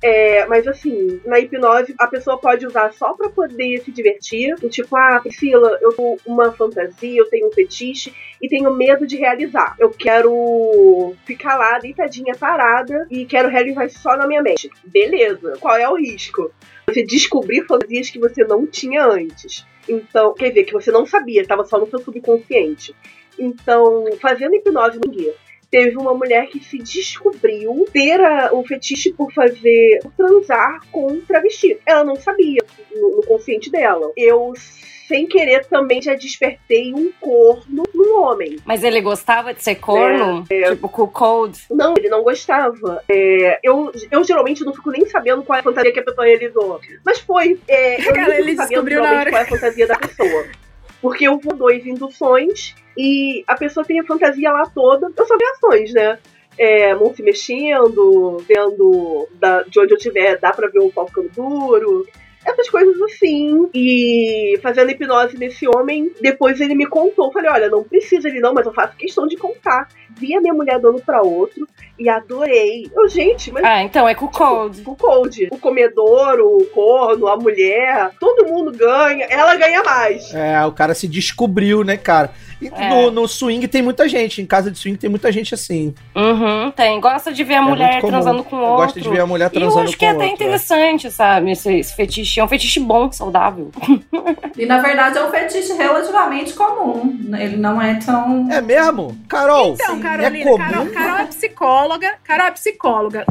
Speaker 6: É, mas assim, na hipnose a pessoa pode usar só pra poder se divertir. Do tipo, ah, Priscila, eu tô uma fantasia, eu tenho um fetiche e tenho medo de realizar. Eu quero ficar lá deitadinha parada e quero realizar só na minha mente. Beleza, qual é o risco? Você descobrir fantasias que você não tinha antes. Então, quer dizer, que você não sabia, estava só no seu subconsciente. Então, fazendo hipnose no guia, teve uma mulher que se descobriu ter o fetiche por fazer transar com um travesti. Ela não sabia no, no consciente dela. Eu, sem querer, também já despertei um corno num homem.
Speaker 7: Mas ele gostava de ser corno? Tipo, com cold?
Speaker 6: Não, ele não gostava. É, eu, eu geralmente não fico nem sabendo qual é a fantasia que a pessoa realizou. Mas foi. É, eu
Speaker 3: Cara, ele descobriu na
Speaker 6: geralmente
Speaker 3: hora.
Speaker 6: qual é a fantasia da pessoa. Porque eu vou dois induções e a pessoa tem a fantasia lá toda. Eu só vi ações, né? É, mão se mexendo, vendo da- de onde eu estiver, dá pra ver o pau ficando duro. Essas coisas assim. E fazendo hipnose nesse homem, depois ele me contou. Eu falei, olha, não precisa ele não, mas eu faço questão de contar. Vi a minha mulher dando pra outro e adorei. Eu, gente, mas.
Speaker 7: Ah, então é com o Cold.
Speaker 6: Com o Cold. O comedor, o corno, a mulher, todo mundo ganha. Ela ganha mais.
Speaker 1: É, o cara se descobriu, né, cara? E
Speaker 7: É.
Speaker 1: no, no swing tem muita gente. Em casa de swing tem muita gente assim.
Speaker 7: Uhum, tem. Gosta de ver a
Speaker 1: É
Speaker 7: mulher transando com outro.
Speaker 1: Gosta de ver a mulher
Speaker 7: E eu
Speaker 1: transando
Speaker 7: acho que é
Speaker 1: com
Speaker 7: até
Speaker 1: outro, é.
Speaker 7: interessante, sabe? Esse, esse fetiche. É um fetiche bom, saudável. *laughs*
Speaker 5: E na verdade é um fetiche relativamente comum. Ele não é tão.
Speaker 1: É mesmo? Carol,
Speaker 3: Então,
Speaker 1: é
Speaker 3: Carolina,
Speaker 1: comum?
Speaker 3: Carol, Carol é psicóloga. Carol é psicóloga.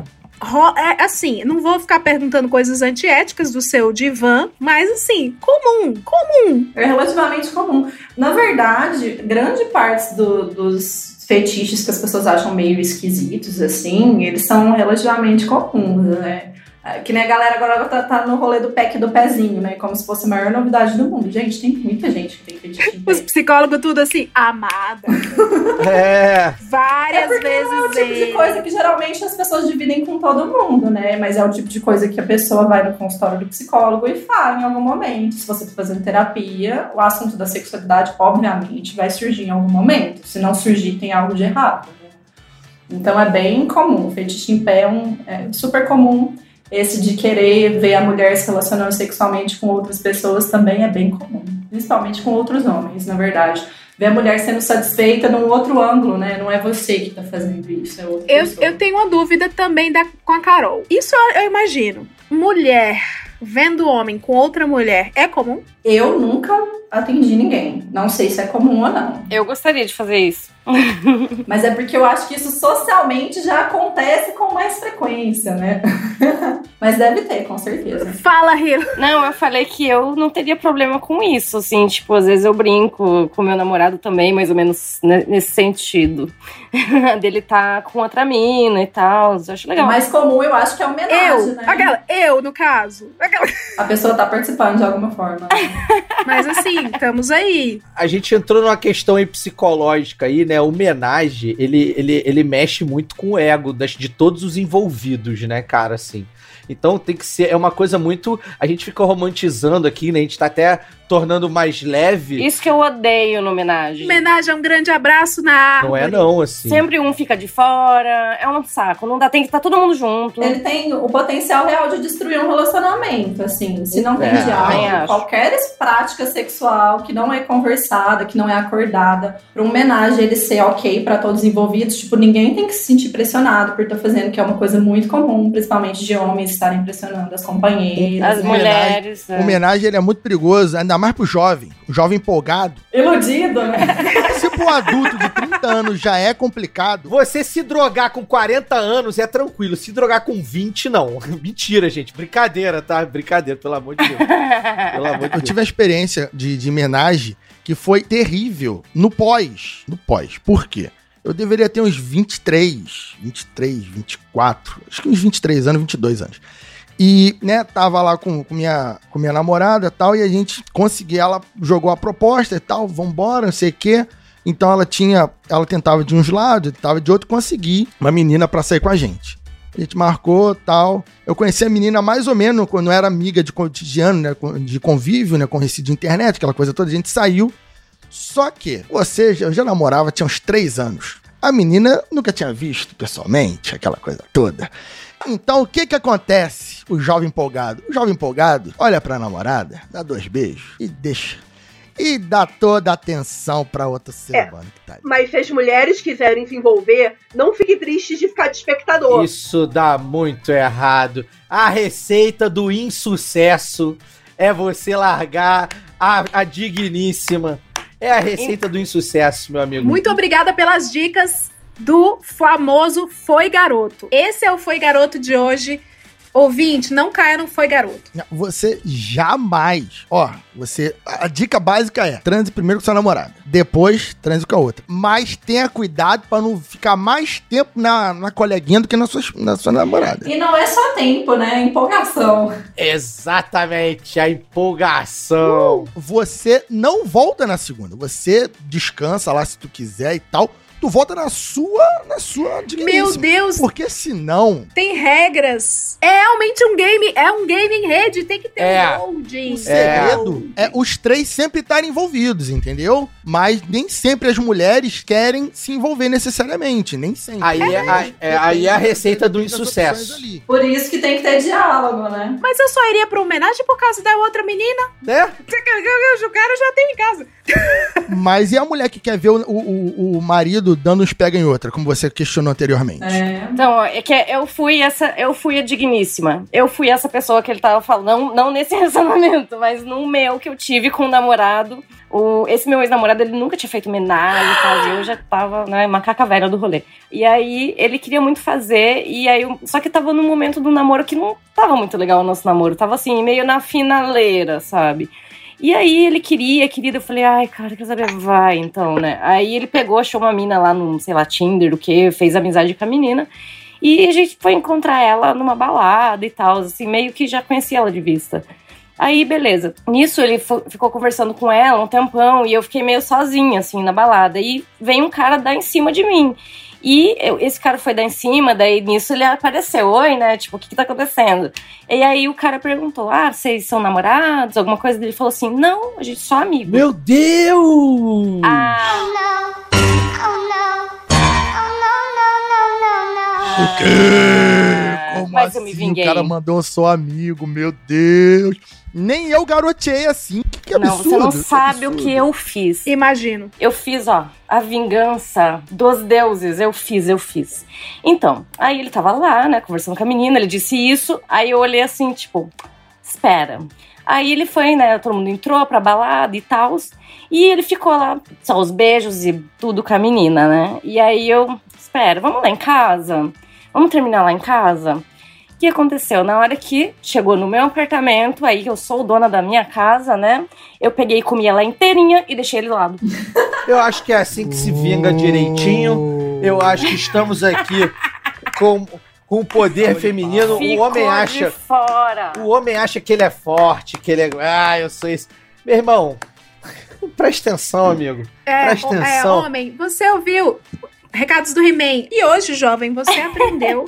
Speaker 3: É assim, não vou ficar perguntando coisas antiéticas do seu divã, mas assim, comum, comum.
Speaker 5: É relativamente comum. Na verdade, grande parte do- dos fetiches que as pessoas acham meio esquisitos, assim, eles são relativamente comuns, né? É, Que nem a galera agora tá, tá no rolê do pack do pezinho, né? Como se fosse a maior novidade do mundo. Gente, tem muita gente que tem fetiche em pé.
Speaker 3: Os psicólogos tudo assim, amada.
Speaker 1: É.
Speaker 3: Várias
Speaker 5: É porque
Speaker 3: vezes
Speaker 5: não é o tipo de coisa que geralmente as pessoas dividem com todo mundo, né? Mas é o tipo de coisa que a pessoa vai no consultório do psicólogo e fala em algum momento. Se você tá fazendo terapia, o assunto da sexualidade, obviamente, vai surgir em algum momento. Se não surgir, tem algo de errado. né? Então é bem comum. O fetiche em pé é, um, é super comum. Esse de querer ver a mulher se relacionando sexualmente com outras pessoas também é bem comum. Principalmente com outros homens, na verdade. Ver a mulher sendo satisfeita num outro ângulo, né? Não é você que tá fazendo isso, é outra
Speaker 3: Eu,
Speaker 5: pessoa.
Speaker 3: eu tenho uma dúvida também da, com a Carol. Isso eu, eu imagino. Mulher vendo homem com outra mulher é comum?
Speaker 5: Eu nunca atendi ninguém. Não sei se é comum ou não.
Speaker 7: Eu gostaria de fazer isso. *laughs*
Speaker 5: Mas é porque eu acho que isso socialmente já acontece com mais frequência, né? *laughs* Mas deve ter, com certeza.
Speaker 3: Fala, Hilo.
Speaker 7: Não, eu falei que eu não teria problema com isso, assim, tipo, às vezes eu brinco com meu namorado também, mais ou menos ne- nesse sentido. *laughs* Dele tá com outra mina e tal, eu acho
Speaker 5: O
Speaker 7: legal.
Speaker 5: mais comum, eu acho que é homenagem,
Speaker 3: Eu,
Speaker 5: né?
Speaker 3: aquela, eu, no caso. Aquela-
Speaker 5: A pessoa tá participando de alguma forma.
Speaker 3: Mas assim, estamos aí.
Speaker 1: A gente entrou numa questão aí psicológica aí, né? Homenagem, ele, ele, ele mexe muito com o ego das, de todos os envolvidos, né, cara, assim. Então tem que ser, é uma coisa muito. A gente fica romantizando aqui, né? A gente tá até tornando mais leve.
Speaker 7: Isso que eu odeio no homenagem.
Speaker 3: Homenagem a um grande abraço na árvore.
Speaker 1: Não é, não, assim.
Speaker 7: Sempre um fica de fora, é um saco. Não dá, tem que estar todo mundo junto.
Speaker 5: Ele tem o potencial real de destruir um relacionamento, assim. Se não tem
Speaker 1: É,
Speaker 5: diálogo, qualquer prática sexual que não é conversada, que não é acordada, pra uma homenagem ele ser ok pra todos os envolvidos, tipo, ninguém tem que se sentir pressionado por estar fazendo, que é uma coisa muito comum, principalmente de homens estarem pressionando as companheiras.
Speaker 7: As mulheres. é.
Speaker 8: Homenagem ele é muito perigoso, ainda mais pro jovem. O jovem empolgado.
Speaker 5: Iludido, né?
Speaker 8: Se pro adulto de 30 anos já é complicado,
Speaker 1: Você se drogar com 40 anos é tranquilo. Se drogar com 20, não. *laughs* Mentira, gente. Brincadeira, tá? Brincadeira, pelo amor de Deus. Pelo amor de
Speaker 8: eu
Speaker 1: Deus.
Speaker 8: tive a experiência de, de homenagem que foi terrível no pós. No pós. Por quê? Eu deveria ter uns 23, 23, 24, acho que uns 23 anos, 22 anos. E, né, tava lá com, com minha, com minha namorada e tal, e a gente conseguiu, ela jogou a proposta e tal, vambora, não sei o quê. Então ela tinha, ela tentava de uns lados, tentava de outro, consegui uma menina pra sair com a gente. A gente marcou tal. Eu conheci a menina mais ou menos quando era amiga de cotidiano, né? De convívio, né? Conheci de internet, aquela coisa toda. A gente saiu. Só que, ou seja, eu já namorava, tinha uns três anos. A menina nunca tinha visto pessoalmente, aquela coisa toda. Então, o que que acontece? O jovem empolgado. O jovem empolgado olha pra namorada, dá dois beijos e deixa. E dá toda a atenção pra outra ser
Speaker 6: É.
Speaker 8: humano que tá ali.
Speaker 6: Mas se as mulheres quiserem se envolver, não fique triste de ficar de espectador.
Speaker 1: Isso dá muito errado. A receita do insucesso é você largar a, a digníssima. É a receita do insucesso, meu amigo.
Speaker 3: Muito obrigada pelas dicas do famoso Foi Garoto. Esse é o Foi Garoto de hoje. Ouvinte, não caia no Foi Garoto.
Speaker 8: Você jamais. Ó, você. A dica básica é: transe primeiro com sua namorada. Depois, transe com a outra. Mas tenha cuidado pra não ficar mais tempo na, na coleguinha do que na sua, na sua namorada.
Speaker 5: E não é só tempo, né? É empolgação.
Speaker 1: Exatamente, a empolgação.
Speaker 8: Você não volta na segunda. Você descansa lá se tu quiser e tal. Tu vota na sua, na sua.
Speaker 3: Meu Deus,
Speaker 8: Porque senão,
Speaker 3: tem regras. É realmente um game, é um game em rede, tem que ter
Speaker 1: É.
Speaker 3: um loading.
Speaker 8: o segredo é. os três sempre estarem envolvidos, entendeu? Mas nem sempre as mulheres querem se envolver necessariamente, nem sempre.
Speaker 1: Aí é, a, é- aí é a receita do insucesso.
Speaker 5: Por isso que tem que ter diálogo, né?
Speaker 3: Mas eu só iria pra homenagem por causa da outra menina.
Speaker 1: Né? *laughs*
Speaker 3: O cara já tem em casa.
Speaker 8: Mas e a mulher que quer ver o, o, o marido dando uns pega em outra, como você questionou anteriormente?
Speaker 5: É.
Speaker 7: Então, é que eu fui essa, eu fui a digníssima. Eu fui essa pessoa que ele tava falando, não, não nesse *laughs* relacionamento, mas no meu que eu tive com o namorado. O, esse meu ex-namorado, ele nunca tinha feito homenagem e tal, e eu já tava, né, macaca velha do rolê. E aí, ele queria muito fazer, e aí, eu- só que tava num momento do namoro que não tava muito legal o nosso namoro, tava assim, meio na finaleira, sabe? E aí ele queria, queria, eu falei, ai, cara, quer saber? Vai, então, né? Aí ele pegou, achou uma mina lá no, sei lá, Tinder, o que, fez amizade com a menina. E a gente foi encontrar ela numa balada e tal, assim, meio que já conhecia ela de vista. Aí, beleza. Nisso, ele ficou conversando com ela um tempão e eu fiquei meio sozinha, assim, na balada. E vem um cara dar em cima de mim. E eu- esse cara foi dar em cima, daí nisso ele apareceu. Oi, né? Tipo, o que, que tá acontecendo? E aí o cara perguntou: Ah, vocês são namorados? Alguma coisa? Ele falou assim: Não, a gente é só amigo.
Speaker 1: Meu Deus!
Speaker 7: Ah,
Speaker 8: O quê? Como
Speaker 7: mas eu me
Speaker 8: assim?
Speaker 7: vinguei.
Speaker 8: O cara mandou só amigo, meu Deus. Nem eu garotei assim. Que, que
Speaker 7: não,
Speaker 8: absurdo.
Speaker 7: você não
Speaker 8: que
Speaker 7: sabe o que eu fiz.
Speaker 3: Imagino.
Speaker 7: Eu fiz, ó, a vingança dos deuses. Eu fiz, eu fiz. Então, aí ele tava lá, né, conversando com a menina, ele disse isso. Aí eu olhei assim, tipo, espera. Aí ele foi, né, todo mundo entrou pra balada e tal. E ele ficou lá, só os beijos e tudo com a menina, né? E aí eu, espera, vamos lá em casa? Vamos terminar lá em casa? O que aconteceu? Na hora que chegou no meu apartamento, aí eu sou dona da minha casa, né? Eu peguei e comi ela inteirinha e deixei ele do lado.
Speaker 1: Eu acho que é assim que se vinga direitinho. Eu acho que estamos aqui com, com o poder feminino. O homem
Speaker 7: de
Speaker 1: acha.
Speaker 7: fora.
Speaker 1: O homem acha que ele é forte, que ele é. Ah, eu sou isso. Meu irmão, *laughs* presta atenção, amigo.
Speaker 3: É,
Speaker 1: Presta
Speaker 3: é,
Speaker 1: atenção.
Speaker 3: homem, você ouviu recados do He-Man. E hoje, jovem, você *laughs* aprendeu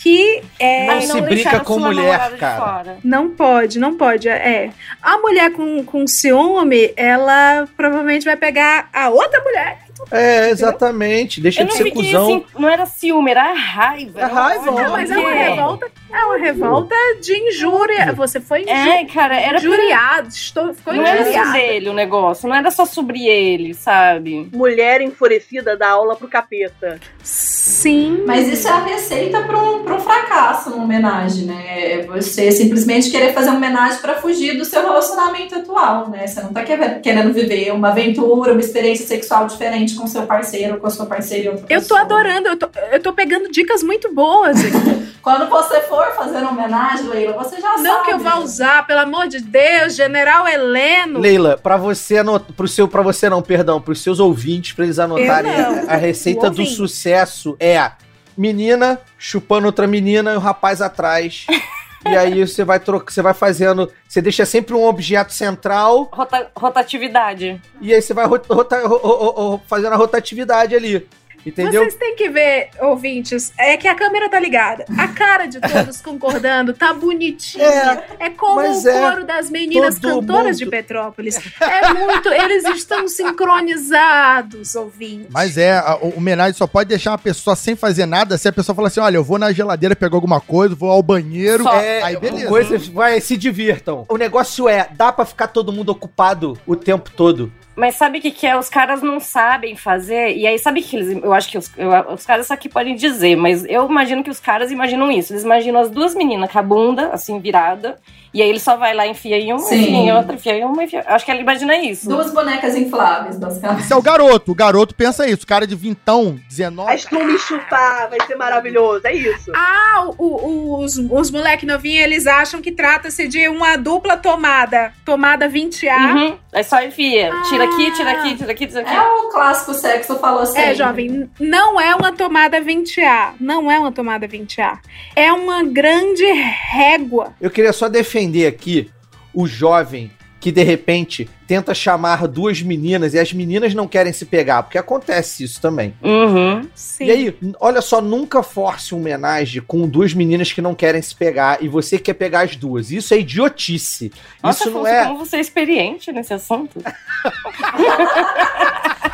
Speaker 3: que é,
Speaker 1: Não se brinca com
Speaker 7: sua
Speaker 1: mulher,
Speaker 7: namorada de
Speaker 1: cara.
Speaker 7: fora.
Speaker 3: Não pode, não pode. É. A mulher com, com ciúme, ela provavelmente vai pegar a outra mulher.
Speaker 1: É, exatamente. Deixa
Speaker 7: Eu
Speaker 1: de ser cuzão.
Speaker 7: assim, não era ciúme, era raiva.
Speaker 1: É raiva,
Speaker 3: Não, mas é uma revolta. É uma revolta de injúria. Você foi inju
Speaker 7: É, cara, era pra-
Speaker 3: injuriado. Estou, ficou
Speaker 7: Não era só
Speaker 3: injuriado.
Speaker 7: dele o negócio, não era só sobre ele, sabe?
Speaker 6: Mulher enfurecida dá aula pro capeta.
Speaker 3: Sim.
Speaker 5: Mas isso é a receita para um, pra um fracasso numa homenagem, né? É você simplesmente querer fazer uma homenagem para fugir do seu relacionamento atual, né? Você não tá quer- querendo viver uma aventura, uma experiência sexual diferente com seu parceiro com a sua parceira. e outra
Speaker 3: Eu tô
Speaker 5: pessoa.
Speaker 3: adorando, eu tô, eu tô pegando dicas muito boas aqui. *laughs*
Speaker 5: Quando você for fazer homenagem, Leila, você já sabe.
Speaker 3: Não que eu vá usar, pelo amor de Deus, General Heleno.
Speaker 1: Leila, pra você anotar, pro seu, para você não, perdão, pros seus ouvintes, pra eles anotarem
Speaker 3: não.
Speaker 1: a, receita do sucesso é menina chupando outra menina e o rapaz atrás. *laughs* e aí você vai trocar, você vai fazendo, você deixa sempre um objeto central
Speaker 7: Rota- rotatividade.
Speaker 1: e aí você vai rota- rota- ro- ro- ro- fazendo a rotatividade ali. Entendeu?
Speaker 3: Vocês têm que ver, ouvintes, é que a câmera tá ligada. A cara de todos *laughs* concordando tá bonitinha. É, como
Speaker 1: mas
Speaker 3: o
Speaker 1: é
Speaker 3: coro das meninas cantoras
Speaker 1: mundo-
Speaker 3: de Petrópolis. É muito. Eles estão sincronizados, ouvintes.
Speaker 8: Mas é, a, o homenagem só pode deixar uma pessoa sem fazer nada se a pessoa falar assim: olha, eu vou na geladeira pegar alguma coisa, vou ao banheiro.
Speaker 7: Só.
Speaker 1: É,
Speaker 8: aí beleza.
Speaker 1: coisas, vai, se divirtam. O negócio é, dá pra ficar todo mundo ocupado o tempo todo.
Speaker 7: Mas sabe o que, que é? Os caras não sabem fazer. E aí, sabe que eles. Eu acho que os, eu- os caras aqui podem dizer, mas eu imagino que os caras imaginam isso. Eles imaginam as duas meninas com a bunda, assim, virada. E aí ele só vai lá, enfia em uma,
Speaker 5: Sim.
Speaker 7: enfia em outra, enfia em uma, enfia. Acho que ele imagina isso.
Speaker 5: Duas bonecas infláveis, basicamente.
Speaker 8: Esse é o garoto. O garoto pensa isso. O cara de vintão, 19.
Speaker 6: As tu me chupar, vai ser maravilhoso. É isso.
Speaker 3: Ah, o- o- os, os moleque novinhos, eles acham que trata-se de uma dupla tomada. Tomada 20A.
Speaker 7: Uhum. Aí só enfia. Tira aqui, tira aqui, tira aqui, tira aqui.
Speaker 5: É o clássico sexo falou assim.
Speaker 3: É, jovem, não é uma tomada 20A. Não é uma tomada 20A. É uma grande régua.
Speaker 1: Eu queria só defender aqui o jovem que de repente tenta chamar duas meninas e as meninas não querem se pegar, porque acontece isso também.
Speaker 7: Uhum.
Speaker 3: Sim.
Speaker 1: E aí, olha só, nunca force um homenagem com duas meninas que não querem se pegar e você quer pegar as duas. Isso é idiotice.
Speaker 7: Nossa,
Speaker 1: isso não
Speaker 7: Afonso,
Speaker 1: é.
Speaker 7: como você é experiente nesse assunto. *laughs*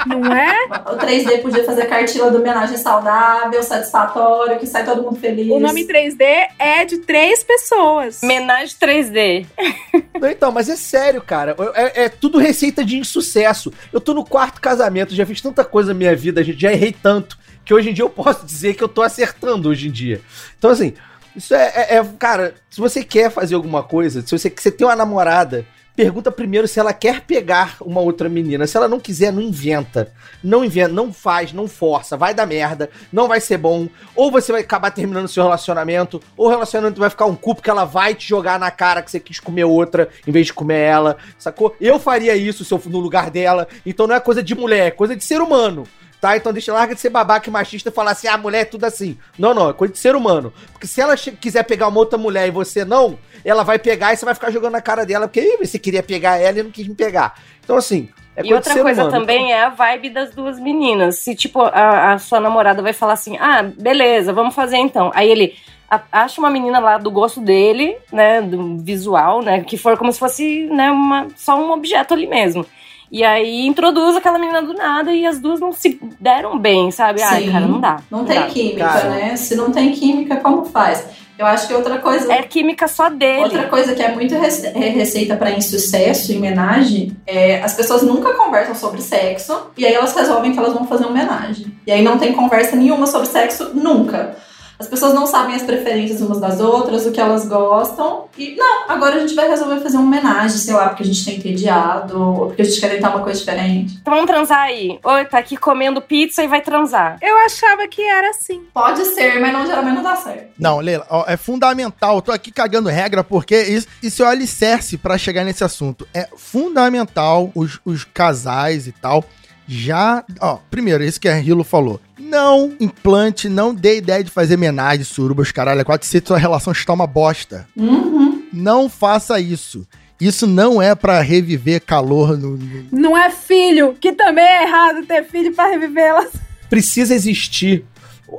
Speaker 3: Não é?
Speaker 5: O 3D podia fazer cartilha de homenagem saudável, satisfatório, que sai todo mundo feliz.
Speaker 3: O nome 3D é de três pessoas.
Speaker 7: Homenagem 3D. *laughs*
Speaker 1: Não, Então, mas é sério, cara. É, é tudo receita de insucesso. Eu tô no quarto casamento, já fiz tanta coisa na minha vida, gente, já errei tanto, que hoje em dia eu posso dizer que eu tô acertando hoje em dia. Então, assim, isso é, é- é- Cara, se você quer fazer alguma coisa, se você, você tem uma namorada, pergunta primeiro se ela quer pegar uma outra menina. Se ela não quiser, não inventa. Não inventa, não faz, não força. Vai dar merda, não vai ser bom. Ou você vai acabar terminando seu relacionamento, ou o relacionamento vai ficar um cu porque ela vai te jogar na cara que você quis comer outra em vez de comer ela, sacou? Eu faria isso se eu no lugar dela. Então não é coisa de mulher, é coisa de ser humano. Tá? Então deixa larga de ser babaca e machista e falar assim, ah, mulher é tudo assim. Não, não, é coisa de ser humano. Porque se ela quiser pegar uma outra mulher e você não, ela vai pegar e você vai ficar jogando na cara dela, porque "Ih, você queria pegar ela e não quis me pegar. Então, assim, é
Speaker 7: e outra coisa também é a vibe das duas meninas. Se, tipo, a, a sua namorada vai falar assim, ah, beleza, vamos fazer então. Aí ele a- acha uma menina lá do gosto dele, né, do visual, né, que for como se fosse, né, uma, só um objeto ali mesmo. E aí introduz aquela menina do nada e as duas não se deram bem, sabe? Ai,
Speaker 5: Sim.
Speaker 7: cara, não dá.
Speaker 5: Não tem
Speaker 7: dá.
Speaker 5: química,
Speaker 1: Cara.
Speaker 5: né? Se não tem química, como faz? Eu acho que outra coisa.
Speaker 7: É química só dele.
Speaker 5: Outra coisa que é muito rece- é receita para insucesso e homenagem é as pessoas nunca conversam sobre sexo e aí elas resolvem que elas vão fazer uma homenagem. E aí não tem conversa nenhuma sobre sexo nunca. As pessoas não sabem as preferências umas das outras, o que elas gostam. E não, agora a gente vai resolver fazer uma homenagem, sei lá, porque a gente tá entediado, ou porque a gente quer tentar uma coisa diferente.
Speaker 7: Então vamos transar aí. Oi, tá aqui comendo pizza e vai transar.
Speaker 3: Eu achava que era assim.
Speaker 5: Pode ser, mas não, geralmente não dá certo.
Speaker 8: Não, Leila, ó, é fundamental. Eu tô aqui cagando regra porque isso, isso é o alicerce pra chegar nesse assunto. É fundamental os, os casais e tal. Já, ó, primeiro, isso que a Rilo falou. Não implante, não dê ideia de fazer homenagem, surubas, caralho, é quase se sua relação está uma bosta.
Speaker 5: Uhum.
Speaker 8: Não faça isso. Isso não é pra reviver calor no, no-
Speaker 3: Não é filho, que também é errado ter filho pra revivê-las.
Speaker 1: precisa existir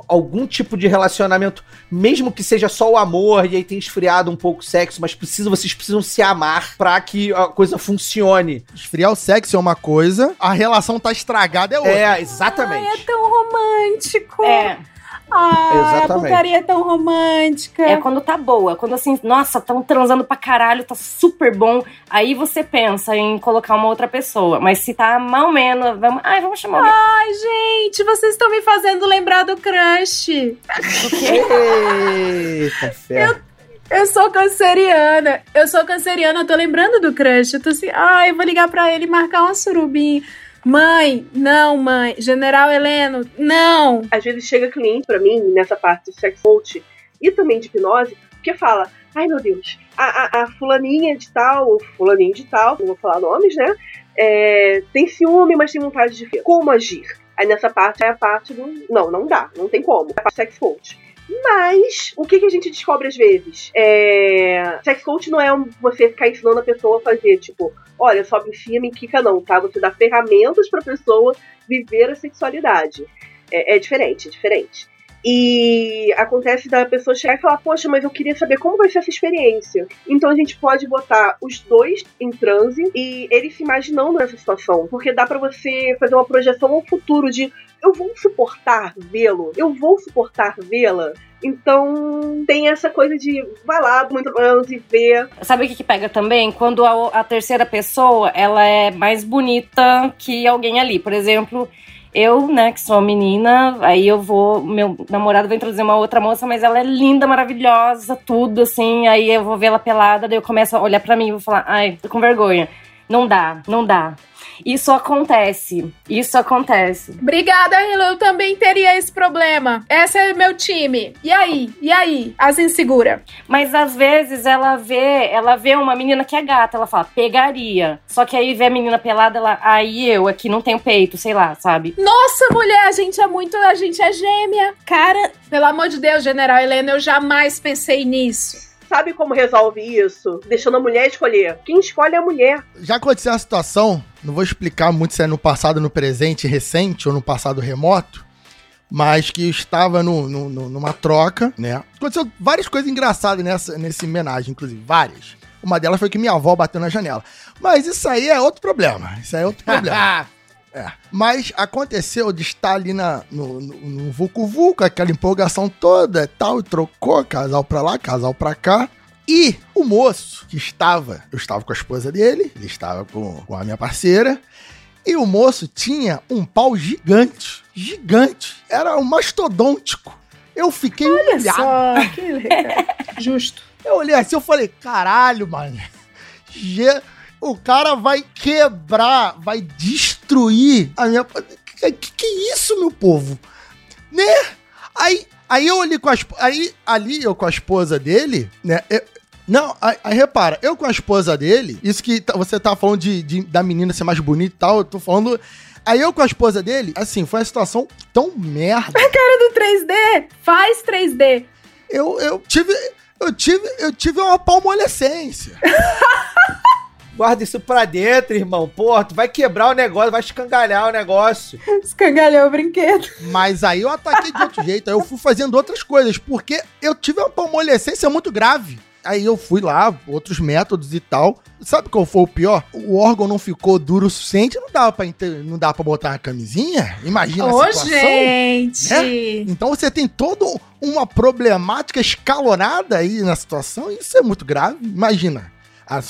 Speaker 1: algum tipo de relacionamento, mesmo que seja só o amor e aí tenha esfriado um pouco o sexo, mas precisa, vocês precisam se amar pra que a coisa funcione.
Speaker 8: Esfriar o sexo é uma coisa, a relação tá estragada é outra.
Speaker 1: É, exatamente.
Speaker 3: Ai, é tão romântico.
Speaker 7: É.
Speaker 3: Ai, a
Speaker 1: Exatamente.
Speaker 3: putaria é tão romântica.
Speaker 7: É quando tá boa. Quando assim, nossa, tão transando pra caralho, tá super bom. Aí você pensa em colocar uma outra pessoa. Mas se tá mal menos, vamos. Ai, vamos chamar alguém.
Speaker 3: Ai, gente, vocês estão me fazendo lembrar do crush.
Speaker 1: Eita, ferro.
Speaker 3: Eu sou canceriana. Eu sou canceriana, eu tô lembrando do crush. Eu tô assim, ai, eu vou ligar pra ele e marcar uma surubinha. Mãe, não, mãe. General Heleno, não.
Speaker 6: Às vezes chega cliente pra mim, nessa parte de sex coach e também de hipnose, que fala: ai meu Deus, a, a, a fulaninha de tal, ou fulaninho de tal, não vou falar nomes, né? É, tem ciúme, mas tem vontade de ver. Como agir? Aí nessa parte é a parte do. Não, não dá, não tem como. É a parte sex coach. Mas, o que, que a gente descobre às vezes? É... Sex coach não é você ficar ensinando a pessoa a fazer, tipo, olha, sobe cima e quica, não, tá? Você dá ferramentas pra pessoa viver a sexualidade. É, é diferente, é diferente. E acontece da pessoa chegar e falar, poxa, mas eu queria saber como vai ser essa experiência. Então a gente pode botar os dois em transe e eles se imaginando nessa situação. Porque dá pra você fazer uma projeção ao futuro de eu vou suportar vê-lo, eu vou suportar vê-la. Então tem essa coisa de vai lá, muito transe, vê.
Speaker 7: Sabe o que, que pega também? Quando a, a terceira pessoa ela é mais bonita que alguém ali. Por exemplo, eu, né, que sou menina, aí eu vou. Meu namorado vai introduzir uma outra moça, mas ela é linda, maravilhosa, tudo assim. Aí eu vou ver ela pelada, daí eu começo a olhar pra mim e vou falar, ai, tô com vergonha. Não dá, não dá. Isso acontece. Isso acontece.
Speaker 3: Obrigada, Hilo. Eu também teria esse problema. Esse é meu time. E aí? E aí? As insegura.
Speaker 7: Mas às vezes ela vê, ela vê uma menina que é gata, ela fala, pegaria. Só que aí vê a menina pelada, ela, aí eu aqui não tenho peito, sei lá, sabe?
Speaker 3: Nossa, mulher, a gente é muito. A gente é gêmea. Cara, pelo amor de Deus, General Helena, eu jamais pensei nisso.
Speaker 6: Sabe como resolve isso? Deixando a mulher escolher. Quem escolhe é a mulher.
Speaker 8: Já aconteceu a situação, não vou explicar muito se é no passado, no presente recente ou no passado remoto, mas que estava no, no- no- numa troca, né? Aconteceu várias coisas engraçadas nessa, nesse homenagem, inclusive, várias. Uma delas foi que minha avó bateu na janela. Mas isso aí é outro problema. Isso aí é outro *laughs* problema. É. Mas aconteceu de estar ali na, no, no, no Vucu Vucu, aquela empolgação toda e tal, e trocou casal pra lá, casal pra cá. E o moço que estava, eu estava com a esposa dele, ele estava com, com a minha parceira, e o moço tinha um pau gigante, gigante, era um mastodôntico. Eu fiquei
Speaker 3: Olha
Speaker 8: humilhado.
Speaker 3: só, que legal. *laughs* Justo.
Speaker 8: Eu olhei assim, eu falei, caralho, mano. Ge- O cara vai quebrar, vai destruir a minha. Que, que, isso, meu povo? Né? Aí, aí eu olhei com a Aí, ali eu com a esposa dele, né? eu- não, aí, aí repara, eu com a esposa dele, isso que tá- você tá falando de, de- da menina ser mais bonita e tal, eu tô falando. Aí eu com a esposa dele, assim, foi uma situação tão merda.
Speaker 3: A cara do 3D, faz 3D.
Speaker 8: Eu, eu tive. Eu tive, eu tive uma palmolescência. *laughs*
Speaker 1: Guarda isso pra dentro, irmão. Porra, tu vai quebrar o negócio, vai escangalhar o negócio.
Speaker 3: Escangalhou o brinquedo.
Speaker 8: Mas aí eu ataquei de outro jeito. Aí eu fui fazendo outras coisas, porque eu tive uma palmolescência muito grave. Aí eu fui lá, outros métodos e tal. Sabe qual foi o pior? O órgão não ficou duro o suficiente, não dava pra, não dava pra botar uma camisinha? Imagina
Speaker 3: Ô,
Speaker 8: a situação.
Speaker 3: gente.
Speaker 8: né? Então você tem toda uma problemática escalonada aí na situação, e isso é muito grave. Imagina. A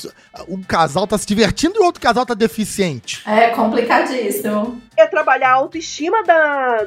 Speaker 8: um casal tá se divertindo e o outro casal tá deficiente.
Speaker 5: É complicadíssimo.
Speaker 6: É trabalhar a autoestima da,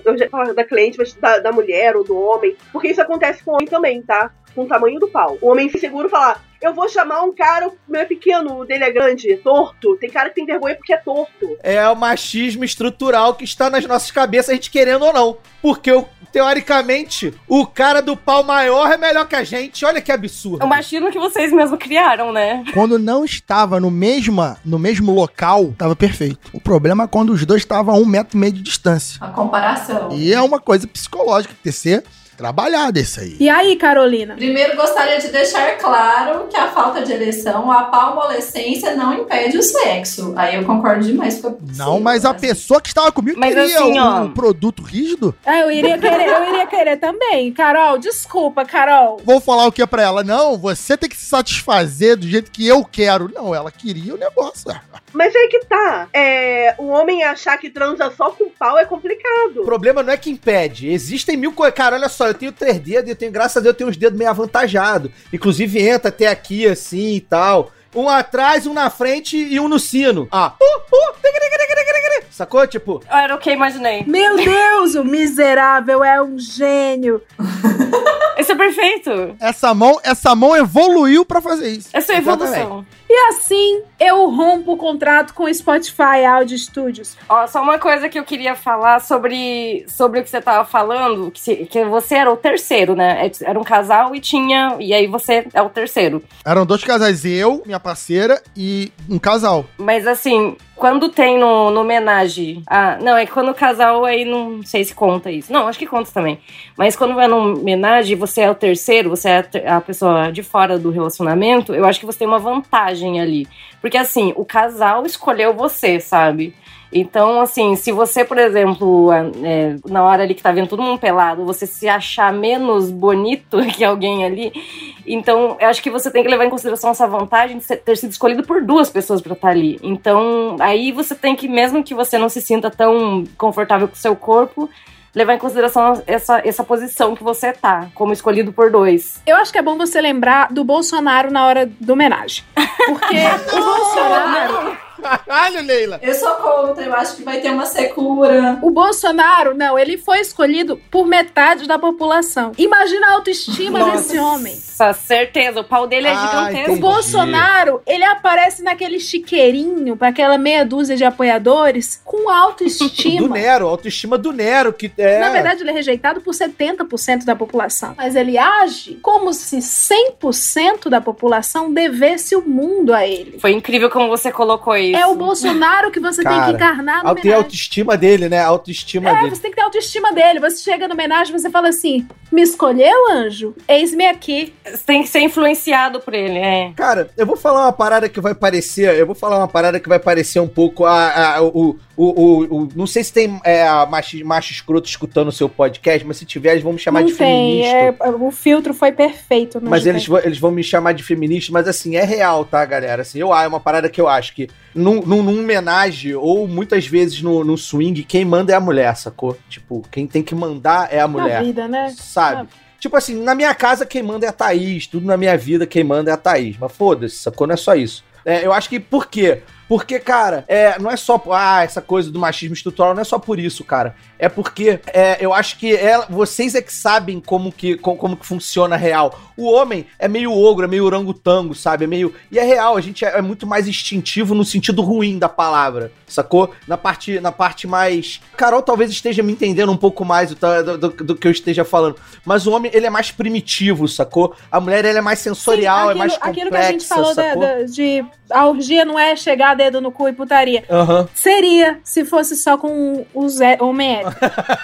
Speaker 6: da cliente, mas da, da mulher ou do homem. Porque isso acontece com o homem também, tá? Com o tamanho do pau. O homem inseguro falar, eu vou chamar um cara, o meu é pequeno, o dele é grande, torto. Tem cara que tem vergonha porque é torto.
Speaker 1: É o machismo estrutural que está nas nossas cabeças, a gente querendo ou não. Porque, teoricamente, o cara do pau maior é melhor que a gente. Olha que absurdo.
Speaker 7: O machismo que vocês mesmo criaram, né?
Speaker 8: Quando não estava no, mesma, no mesmo local, tava perfeito. O problema é quando os dois estavam a um metro e meio de distância.
Speaker 5: A comparação.
Speaker 8: E é uma coisa psicológica que tem que ser trabalhada isso aí.
Speaker 3: E aí, Carolina?
Speaker 5: Primeiro, gostaria de deixar claro que a falta de ereção, a palmolescência, não impede o sexo. Aí eu concordo demais com a
Speaker 8: Não, mas a pessoa que estava comigo
Speaker 7: Mas
Speaker 8: queria
Speaker 7: assim,
Speaker 8: um,
Speaker 7: ó.
Speaker 8: um produto rígido.
Speaker 3: Ah, eu iria querer, eu iria querer também. Carol, desculpa, Carol.
Speaker 8: Vou falar o que pra ela? Não, você tem que se satisfazer do jeito que eu quero. Não, ela queria o negócio.
Speaker 6: Mas aí que tá. É, o homem achar que transa só com pau é complicado.
Speaker 1: O problema não é que impede. Existem mil coisas. Cara, olha só, eu tenho três dedos e eu tenho, graças a Deus, eu tenho os dedos meio avantajados. Inclusive, entra até aqui assim e tal. Um atrás, um na frente e um no sino. Ah, uh, uh, tigri, tigri, tigri, tigri. sacou? Tipo,
Speaker 7: Era o que eu imaginei.
Speaker 3: Meu Deus, o miserável é um gênio. *laughs*
Speaker 7: Perfeito.
Speaker 8: Essa mão, essa mão evoluiu pra fazer isso.
Speaker 7: Essa é evolução.
Speaker 3: E assim, eu rompo o contrato com o Spotify Audio Studios.
Speaker 7: Ó, só uma coisa que eu queria falar sobre, sobre o que você tava falando, que, se- que você era o terceiro, né? É, Era um casal e tinha. E aí você é o terceiro.
Speaker 8: Eram dois casais, eu, minha parceira e um casal.
Speaker 7: Mas assim, quando tem no, no homenagem. Ah, não, é quando o casal aí não sei se conta isso. Não, acho que conta também. Mas quando vai no homenagem, você é o terceiro, você é a a pessoa de fora do relacionamento, eu acho que você tem uma vantagem ali. Porque assim, o casal escolheu você, sabe? Então, assim, se você, por exemplo, é, na hora ali que tá vendo todo mundo pelado, você se achar menos bonito *laughs* que alguém ali, então eu acho que você tem que levar em consideração essa vantagem de ter sido escolhido por duas pessoas pra estar ali. Então, aí você tem que, mesmo que você não se sinta tão confortável com o seu corpo, levar em consideração essa, essa posição que você tá, como escolhido por dois.
Speaker 3: Eu acho que é bom você lembrar do Bolsonaro na hora do homenagem. Porque *laughs* o Bolsonaro.
Speaker 1: Caralho, Leila.
Speaker 5: Eu sou contra, eu acho que vai ter uma secura.
Speaker 3: O Bolsonaro, não, ele foi escolhido por metade da população. Imagina a autoestima desse homem.
Speaker 7: Nossa, certeza, o pau dele é
Speaker 1: Ah,
Speaker 7: gigantesco.
Speaker 3: O Bolsonaro, ele aparece naquele chiqueirinho, pra aquela meia dúzia de apoiadores, com *laughs*
Speaker 1: Do
Speaker 3: autoestima.
Speaker 1: Nero, autoestima do Nero, que é.
Speaker 3: Na verdade, ele é rejeitado por 70% da população. Mas ele age como se 100% da população devesse o mundo a ele.
Speaker 7: Foi incrível como você colocou isso. Isso.
Speaker 3: É o Bolsonaro que você tem que
Speaker 1: Cara,
Speaker 3: encarnar no
Speaker 1: a- tem a autoestima dele, né? A autoestima
Speaker 3: É,
Speaker 1: dele.
Speaker 3: você tem que ter autoestima dele. Você chega no homenagem e você fala assim: me escolheu, anjo? Eis-me aqui.
Speaker 7: Você tem que ser influenciado por ele, é.
Speaker 1: Cara, eu vou falar uma parada que vai parecer. Eu vou falar uma parada que vai parecer um pouco a. a- o, o, o, o- Não sei se tem é, macho, macho escroto escutando o seu podcast, mas se tiver, eles vão me chamar
Speaker 3: Não
Speaker 1: de
Speaker 3: tem.
Speaker 1: feminista.
Speaker 3: é, o filtro foi perfeito. no
Speaker 1: Mas eles, vão- eles vão me chamar de feminista, mas assim, é real, tá, galera? Assim, eu, é uma parada que eu acho que num, num, num homenagem, ou muitas vezes no, no swing, quem manda é a mulher, sacou? Tipo, quem tem que mandar é a mulher.
Speaker 3: Na vida, né?
Speaker 1: Sabe? Tipo assim, na minha casa quem manda é a Thaís, tudo na minha vida quem manda é a Thaís. Mas foda-se, sacou? Não é só isso. É, eu acho que por quê? Porque, cara, é, não é só. Ah, essa coisa do machismo estrutural não é só por isso, cara. É porque é, eu acho que é, vocês é que sabem como que, como, como que funciona a real. O homem é meio ogro, é meio orangotango, sabe? É meio. E é real, a gente é, é muito mais instintivo no sentido ruim da palavra, sacou? Na parte, na parte mais. Carol talvez esteja me entendendo um pouco mais do, do, do- que eu esteja falando. Mas o homem, ele é mais primitivo, sacou? A mulher, ele é mais sensorial, é mais complexa,
Speaker 3: aquilo que a gente falou da- da- de a orgia não é chegar dedo no cu e putaria.
Speaker 1: Aham.
Speaker 3: Seria se fosse só com os homem hétero.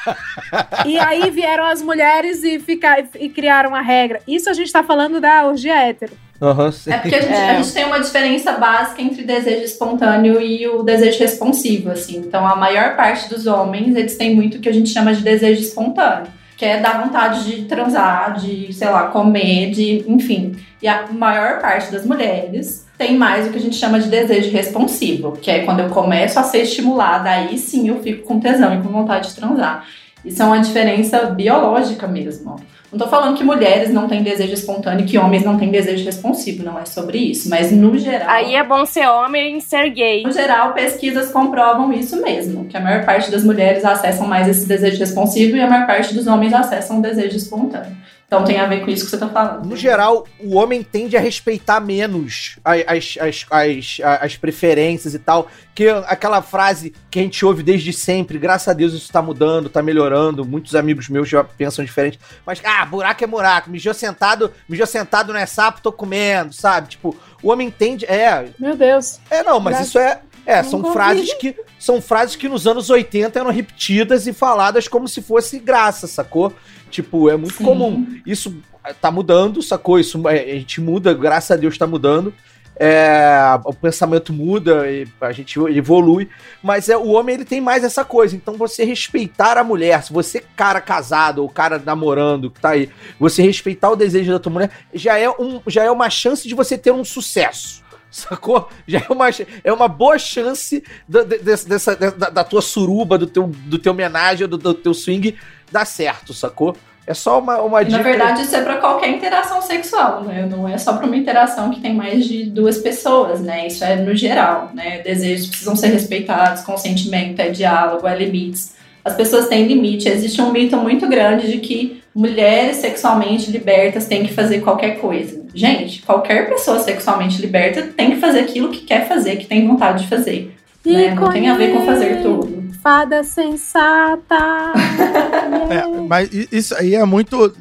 Speaker 3: *laughs* e aí vieram as mulheres e, ficar, e criaram a regra. Isso a gente tá falando da orgia hétero.
Speaker 1: Aham, sim.
Speaker 5: É porque a gente, a gente tem uma diferença básica entre desejo espontâneo e o desejo responsivo, assim. Então, a maior parte dos homens, eles têm muito o que a gente chama de desejo espontâneo. Que é dar vontade de transar, de, sei lá, comer, de... Enfim. E a maior parte das mulheres tem mais o que a gente chama de desejo responsivo. Que é quando eu começo a ser estimulada, aí sim eu fico com tesão e com vontade de transar. Isso é uma diferença biológica mesmo. Não tô falando que mulheres não têm desejo espontâneo e que homens não têm desejo responsivo, não é sobre isso. Mas no geral.
Speaker 7: Aí é bom ser homem e ser gay.
Speaker 5: No geral, pesquisas comprovam isso mesmo, que a maior parte das mulheres acessam mais esse desejo responsivo e a maior parte dos homens acessam o desejo espontâneo. Então tem a ver com isso que você tá falando.
Speaker 1: No geral, o homem tende a respeitar menos as, as, as, as preferências e tal. Que aquela frase que a gente ouve desde sempre, graças a Deus isso tá mudando, tá melhorando. Muitos amigos meus já pensam diferente. Mas, ah, buraco é buraco. Mijou sentado, mijou sentado não é sapo, tô comendo, sabe? Tipo, o homem tende. É.
Speaker 3: Meu Deus.
Speaker 1: É, não, mas
Speaker 3: Graças-
Speaker 1: isso é. É,
Speaker 3: Não
Speaker 1: são frases que são frases que nos anos 80 eram repetidas e faladas como se fosse graça, sacou? Tipo, é muito
Speaker 5: Sim.
Speaker 1: comum. Isso tá mudando, sacou? Isso é, a gente muda, graças a Deus tá mudando. É, o pensamento muda, e a gente evolui, mas é o homem ele tem mais essa coisa. Então você respeitar a mulher, se você cara casado ou cara namorando que tá aí, você respeitar o desejo da tua mulher, já é, um, já é uma chance de você ter um sucesso. Sacou? *laughs* Já é uma, é uma boa chance da, de- dessa, dessa- da, da tua suruba, do teu, do teu homenagem, do, do teu swing dar certo, sacou? É só uma, uma
Speaker 5: E, na verdade, isso é para qualquer interação sexual, né? Não é só para uma interação que tem mais de duas pessoas, né? Isso é no geral, né? Desejos precisam ser respeitados, consentimento, é diálogo, é limites. As pessoas têm limite. Existe um mito muito grande de que mulheres sexualmente libertas têm que fazer qualquer coisa. Gente, qualquer pessoa sexualmente liberta tem que fazer aquilo que quer fazer, que tem vontade de fazer. Né? Não tem a ver com fazer tudo.
Speaker 3: Fada sensata. *laughs*
Speaker 8: É, mas isso aí é muito.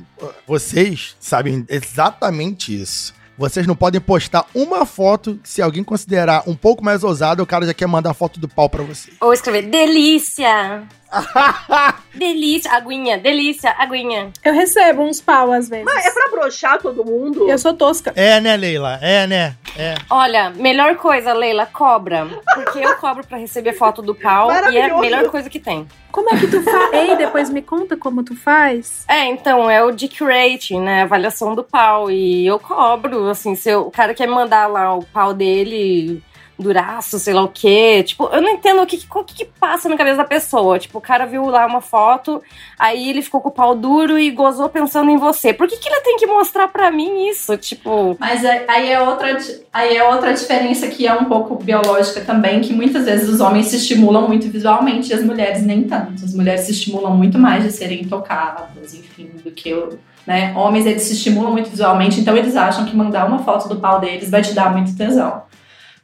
Speaker 8: Vocês sabem exatamente isso. Vocês não podem postar uma foto que, se alguém considerar um pouco mais ousado, o cara já quer mandar foto do pau pra você.
Speaker 7: Ou escrever delícia. *laughs* delícia, aguinha, delícia, aguinha.
Speaker 3: Eu recebo uns pau às vezes.
Speaker 6: Mas é pra broxar todo mundo?
Speaker 3: Eu sou tosca.
Speaker 8: É, né, Leila? É, né? É.
Speaker 7: Olha, melhor coisa, Leila, cobra. Porque eu cobro pra receber foto do pau e é a melhor coisa que tem.
Speaker 3: Como é que tu faz? Ei, depois me conta como tu faz.
Speaker 7: É, então, é o dick rating, né? Avaliação do pau. E eu cobro, assim, se eu- o cara quer mandar lá o pau dele duraço, sei lá o quê. Tipo, eu não entendo o que, o que, que passa na cabeça da pessoa. Tipo, o cara viu lá uma foto, aí ele ficou com o pau duro e gozou pensando em você. Por que, que ele tem que mostrar pra mim isso? Tipo.
Speaker 5: Mas aí aí é outra, aí é outra diferença que é um pouco biológica também, que muitas vezes os homens se estimulam muito visualmente e as mulheres nem tanto. As mulheres se estimulam muito mais de serem tocadas, enfim, do que o. Né? Homens eles se estimulam muito visualmente, então eles acham que mandar uma foto do pau deles vai te dar muito tesão.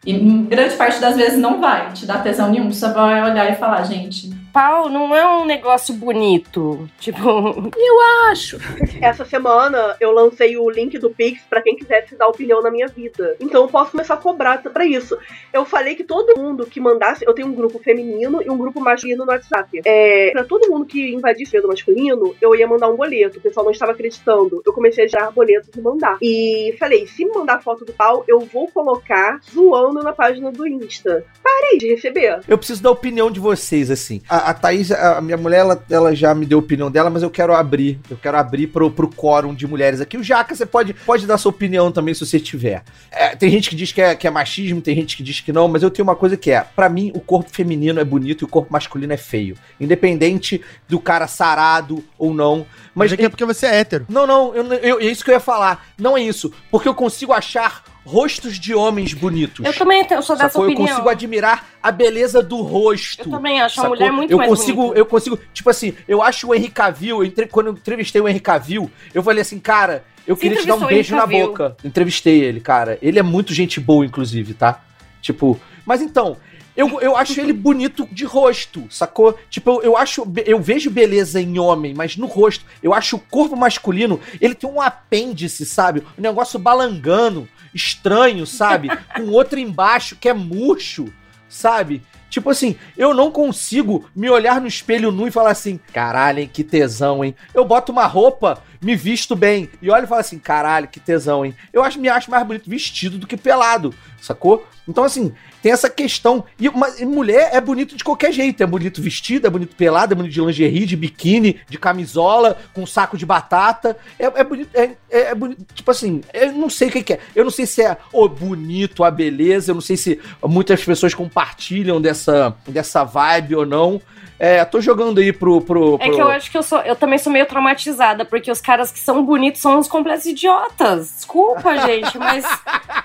Speaker 5: E grande parte das vezes não vai te dar tesão nenhum, você só vai olhar e falar, gente,
Speaker 7: pau não é um negócio bonito. Tipo. *laughs*
Speaker 3: Eu acho.
Speaker 6: Essa semana eu lancei o link do Pix pra quem quisesse dar opinião na minha vida. Então eu posso começar a cobrar pra isso. Eu falei que todo mundo que mandasse. Eu tenho um grupo feminino e um grupo masculino no WhatsApp. É, pra todo mundo que invadisse o do masculino, eu ia mandar um boleto. O pessoal não estava acreditando. Eu comecei a gerar boletos e mandar. E falei: se me mandar foto do pau, eu vou colocar zoando na página do Insta. Parei de receber.
Speaker 1: Eu preciso da opinião de vocês, assim. A, a Thaís, a minha mulher, ela, ela já me deu a opinião dela, mas eu quero abrir. Eu quero abrir pro, pro quórum de mulheres aqui. O Jaca, você pode, pode dar sua opinião também se você tiver. É, tem gente que diz que é, que é machismo, tem gente que diz que não, mas eu tenho uma coisa que é: para mim, o corpo feminino é bonito e o corpo masculino é feio. Independente do cara sarado ou não. Mas
Speaker 8: é porque você é hétero.
Speaker 1: Não, não, eu, eu, é isso que eu ia falar. Não é isso. Porque eu consigo achar rostos de homens bonitos.
Speaker 7: Eu também eu sou dessa
Speaker 1: sacou?
Speaker 7: opinião.
Speaker 1: Eu consigo admirar a beleza do rosto.
Speaker 7: Eu também acho a
Speaker 1: sacou?
Speaker 7: mulher muito
Speaker 1: eu
Speaker 7: mais
Speaker 1: consigo,
Speaker 7: bonita.
Speaker 1: Eu consigo, tipo assim, eu acho o Henry Cavill, eu entre- quando eu entrevistei o Henry Cavill, eu falei assim, cara, eu
Speaker 7: Você
Speaker 1: queria te dar um beijo na boca. Entrevistei ele, cara. Ele é muito gente boa, inclusive, tá? Tipo, mas então, eu, eu acho ele bonito de rosto, sacou? Tipo, eu, eu acho. Eu vejo beleza em homem, mas no rosto. Eu acho o corpo masculino, ele tem um apêndice, sabe? Um negócio balangando, estranho, sabe? *laughs* Com outro embaixo que é murcho, sabe? Tipo assim, eu não consigo me olhar no espelho nu e falar assim, caralho, hein, que tesão, hein? Eu boto uma roupa, me visto bem, e olho e falo assim, caralho, que tesão, hein? Eu acho, me acho mais bonito vestido do que pelado, sacou? Então, assim, tem essa questão. E, e mulher é bonito de qualquer jeito. É bonito vestido, é bonito pelado, é bonito de lingerie, de biquíni, de camisola, com saco de batata. É, é bonito. É, é- é bonito. Tipo assim, eu não sei o que, que é. Eu não sei se é o bonito, a beleza. Eu não sei se muitas pessoas compartilham dessa, dessa vibe ou não. É, tô jogando aí pro. pro,
Speaker 7: É
Speaker 1: pro-
Speaker 7: que eu acho que eu sou. Eu também sou meio traumatizada, porque os caras que são bonitos são uns completos idiotas. Desculpa, *laughs* gente, mas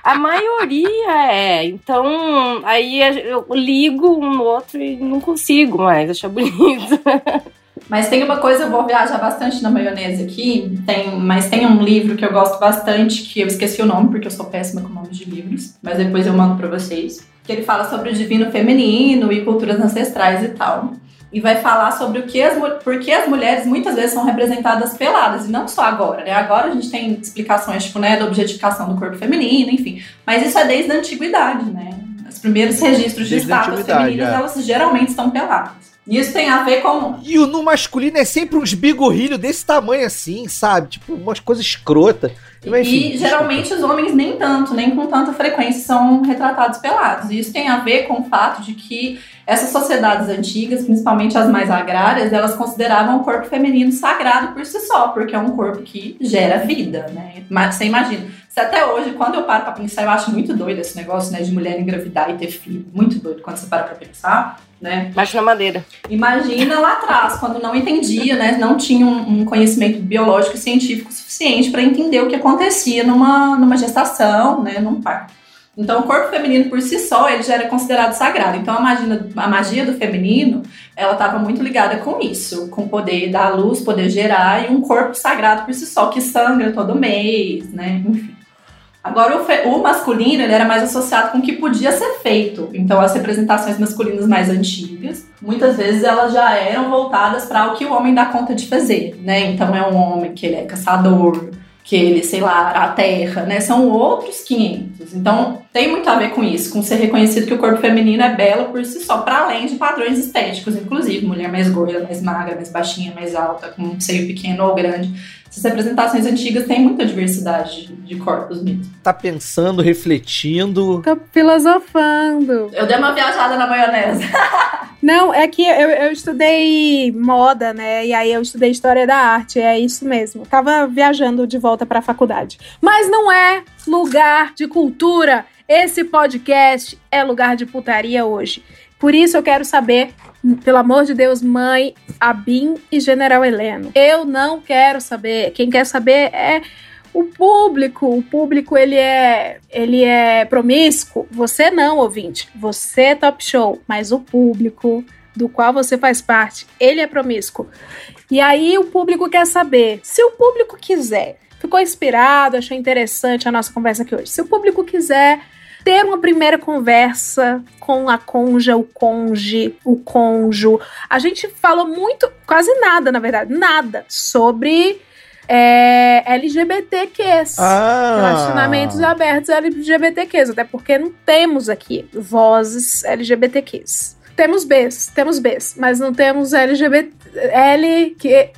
Speaker 7: a maioria é. Então, aí eu ligo um no outro e não consigo mais achar bonito. *laughs*
Speaker 5: Mas tem uma coisa, eu vou viajar bastante na maionese aqui, tem, mas tem um livro que eu gosto bastante, que eu esqueci o nome, porque eu sou péssima com nomes de livros, mas depois eu mando pra vocês. Que ele fala sobre o divino feminino e culturas ancestrais e tal. E vai falar sobre o que as, por que as mulheres muitas vezes são representadas peladas, e não só agora, né? Agora a gente tem explicações, tipo, né, da objetificação do corpo feminino, enfim. Mas isso é desde a antiguidade, né? Os primeiros registros de estátuas femininas,
Speaker 1: é.
Speaker 5: elas geralmente estão peladas. E isso tem a ver com
Speaker 1: E o no masculino é sempre uns bigorrilhos desse tamanho assim, sabe? Tipo, umas coisas escrotas.
Speaker 5: E geralmente os homens nem tanto, nem com tanta frequência são retratados pelados. E isso tem a ver com o fato de que essas sociedades antigas, principalmente as mais agrárias, elas consideravam o corpo feminino sagrado por si só, porque é um corpo que gera vida, né? Mas você imagina, se até hoje, quando eu paro pra pensar, eu acho muito doido esse negócio, né, de mulher engravidar e ter filho. Muito doido quando você para pra pensar, né?
Speaker 7: Bate na madeira.
Speaker 5: Imagina lá atrás, quando não entendia, né? Não tinha um, um conhecimento biológico e científico suficiente para entender o que acontecia numa, numa gestação, né? Num parto. Então, o corpo feminino por si só, ele já era considerado sagrado. Então, a magia, a magia do feminino, ela estava muito ligada com isso, com poder dar luz, poder gerar e um corpo sagrado por si só, que sangra todo mês, né? Enfim. Agora, o, o masculino ele era mais associado com o que podia ser feito. Então, as representações masculinas mais antigas, muitas vezes elas já eram voltadas para o que o homem dá conta de fazer, né? Então, é um homem que ele é caçador, que ele, sei lá, a terra, né? São outros 500. Então, tem muito a ver com isso, com ser reconhecido que o corpo feminino é belo por si só, para além de padrões estéticos, inclusive mulher mais gorda, mais magra, mais baixinha, mais alta, com um seio pequeno ou grande. Essas representações antigas têm muita diversidade de, corpos mesmo.
Speaker 1: Tá pensando, refletindo.
Speaker 3: Tô filosofando.
Speaker 5: Eu dei uma viajada na maionese. *laughs*
Speaker 3: Não, é que eu, eu estudei moda, né? E aí eu estudei história da arte, é isso mesmo. Tava viajando de volta pra faculdade. Mas não é lugar de cultura. Esse podcast é lugar de putaria hoje. Por isso eu quero saber, pelo amor de Deus, mãe, Abim e General Heleno. Eu não quero saber. Quem quer saber é o público, o público ele é ele é promíscuo. Você não, ouvinte. Você é top show, mas o público do qual você faz parte, ele é promíscuo. E aí o público quer saber, se o público quiser, ficou inspirado, achou interessante a nossa conversa aqui hoje. Se o público quiser ter uma primeira conversa com a conja, o conge, o conjo. A gente falou muito, quase nada, na verdade, nada sobre é, LGBTQs.
Speaker 1: Ah.
Speaker 3: Relacionamentos abertos LGBTQs. Até porque não temos aqui vozes LGBTQs. Temos Bs, temos Bs, mas não temos LGBT. L. Que...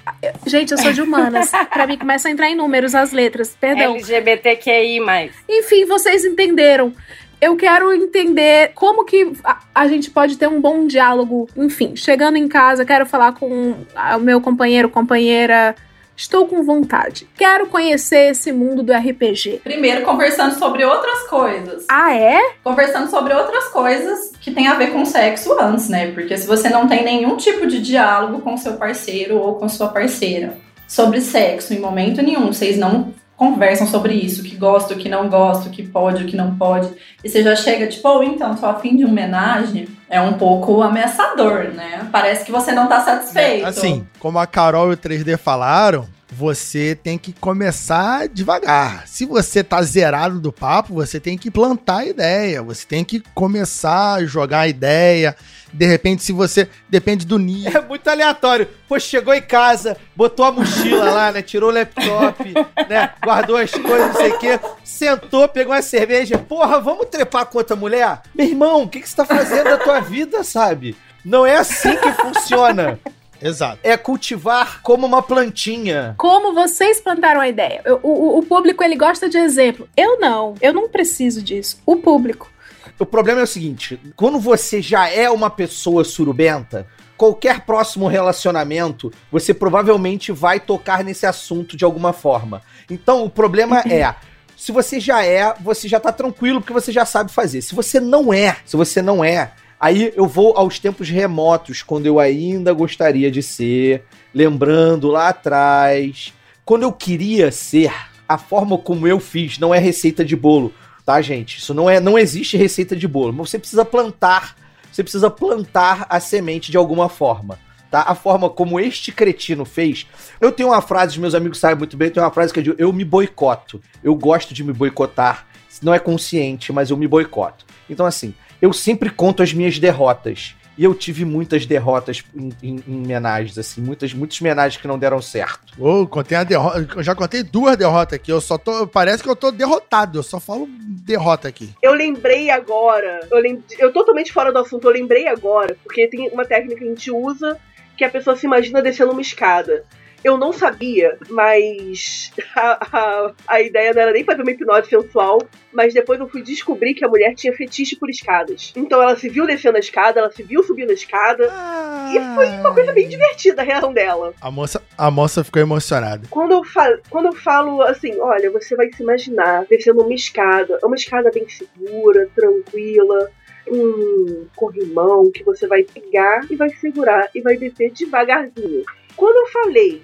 Speaker 3: Gente, eu sou de humanas. *laughs* pra mim começa a entrar em números as letras. Perdão.
Speaker 7: LGBTQI.
Speaker 3: Enfim, vocês entenderam. Eu quero entender como que a, a, gente pode ter um bom diálogo. Enfim, chegando em casa, quero falar com o meu companheiro, companheira Estou com vontade. Quero conhecer esse mundo do RPG.
Speaker 5: Primeiro, conversando sobre outras coisas.
Speaker 3: Ah, é?
Speaker 5: Conversando sobre outras coisas que tem a ver com sexo antes, né? Porque se você não tem nenhum tipo de diálogo com seu parceiro ou com sua parceira sobre sexo em momento nenhum, vocês não conversam sobre isso, que gosta, o que não gosta, o que pode, o que não pode, e você já chega tipo, oh, então, tô afim de homenagem, é um pouco ameaçador, né? Parece que você não tá satisfeito.
Speaker 8: Assim, como a Carol e o 3D falaram, você tem que começar devagar. Se você tá zerado do papo, você tem que plantar a ideia, você tem que começar a jogar a ideia. De repente, se você. Depende do nível.
Speaker 1: É muito aleatório. Pô, chegou em casa, botou a mochila lá, né? Tirou o laptop, né? Guardou as coisas, não sei o quê. Sentou, pegou uma cerveja. Porra, vamos trepar com outra mulher? Meu irmão, o que, que você tá fazendo da tua vida, sabe? Não é assim que funciona.
Speaker 8: Exato.
Speaker 1: É cultivar como uma plantinha.
Speaker 3: Como vocês plantaram a ideia. O, o, o, público, ele gosta de exemplo. Eu não. Eu não preciso disso. O público.
Speaker 1: O problema é o seguinte: quando você já é uma pessoa surubenta, qualquer próximo relacionamento, você provavelmente vai tocar nesse assunto de alguma forma. Então, o problema é. Se você já é, você já tá tranquilo porque você já sabe fazer. Se você não é, se você não é, Aí eu vou aos tempos remotos, quando eu ainda gostaria de ser, lembrando lá atrás, quando eu queria ser, a forma como eu fiz não é receita de bolo, tá, gente? Isso não é, não existe receita de bolo, mas você precisa plantar, você precisa plantar a semente de alguma forma. Tá? A forma como este cretino fez. Eu tenho uma frase, meus amigos sabem muito bem, eu tenho uma frase que eu digo, eu me boicoto. Eu gosto de me boicotar. Não é consciente, mas eu me boicoto. Então, assim, eu sempre conto as minhas derrotas. E eu tive muitas derrotas em, em, em homenagens, assim, muitas, muitas homenagens que não deram certo.
Speaker 8: Ô, oh, contei a derrota. Eu já contei duas derrotas aqui. Eu só tô. Parece que eu tô derrotado. Eu só falo derrota aqui.
Speaker 6: Eu lembrei agora. Eu, lem, eu totalmente fora do assunto, eu lembrei agora, porque tem uma técnica que a gente usa que a pessoa se imagina descendo uma escada. Eu não sabia, mas a, a, a, ideia não era nem fazer uma hipnose sensual, mas depois eu fui descobrir que a mulher tinha fetiche por escadas. Então ela se viu descendo a escada, ela se viu subindo a escada, ah. e foi uma coisa bem divertida a reação dela.
Speaker 8: A moça, a moça ficou emocionada.
Speaker 6: Quando eu, falo, quando eu falo assim, olha, você vai se imaginar descendo uma escada, é uma escada bem segura, tranquila, um corrimão que você vai pegar e vai segurar e vai descer devagarzinho. Quando eu falei